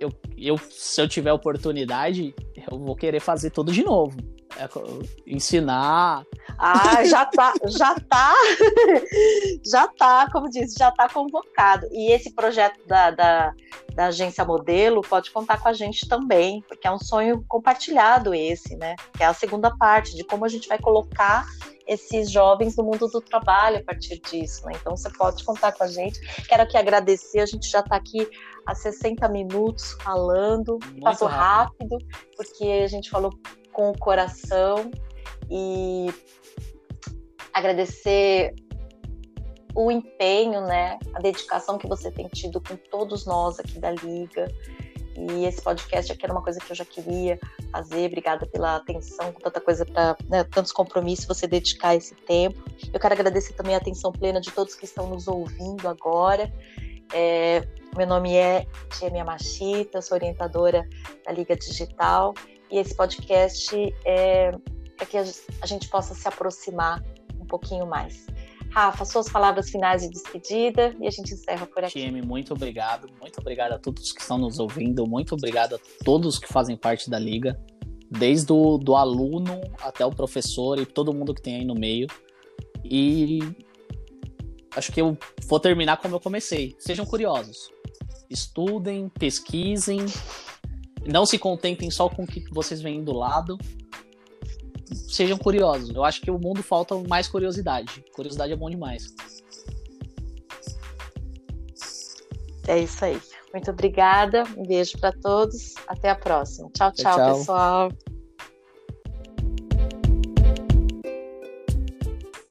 eu, eu, se eu tiver oportunidade, eu vou querer fazer tudo de novo. É, ensinar. Ah, já tá, já tá, [laughs] já tá, como disse, já tá convocado. E esse projeto da, da, da, agência modelo pode contar com a gente também, porque é um sonho compartilhado esse, né? Que é a segunda parte de como a gente vai colocar esses jovens no mundo do trabalho a partir disso, né? Então você pode contar com a gente. Quero aqui agradecer, a gente já está aqui há 60 minutos falando, Muito passou rápido. rápido, porque a gente falou com o coração e agradecer o empenho, né, a dedicação que você tem tido com todos nós aqui da Liga. E esse podcast aqui era uma coisa que eu já queria fazer. Obrigada pela atenção, com tanta coisa para né, tantos compromissos, você dedicar esse tempo. Eu quero agradecer também a atenção plena de todos que estão nos ouvindo agora. É, meu nome é Tia Machita, sou orientadora da Liga Digital e esse podcast é para que a gente possa se aproximar um pouquinho mais. Rafa, suas palavras finais de despedida e a gente encerra por aqui. Time, muito obrigado. Muito obrigado a todos que estão nos ouvindo. Muito obrigado a todos que fazem parte da Liga, desde o do aluno até o professor e todo mundo que tem aí no meio. E acho que eu vou terminar como eu comecei. Sejam curiosos. Estudem, pesquisem, não se contentem só com o que vocês veem do lado. Sejam curiosos. Eu acho que o mundo falta mais curiosidade. Curiosidade é bom demais. É isso aí. Muito obrigada. Um beijo para todos. Até a próxima. tchau, tchau, tchau. pessoal.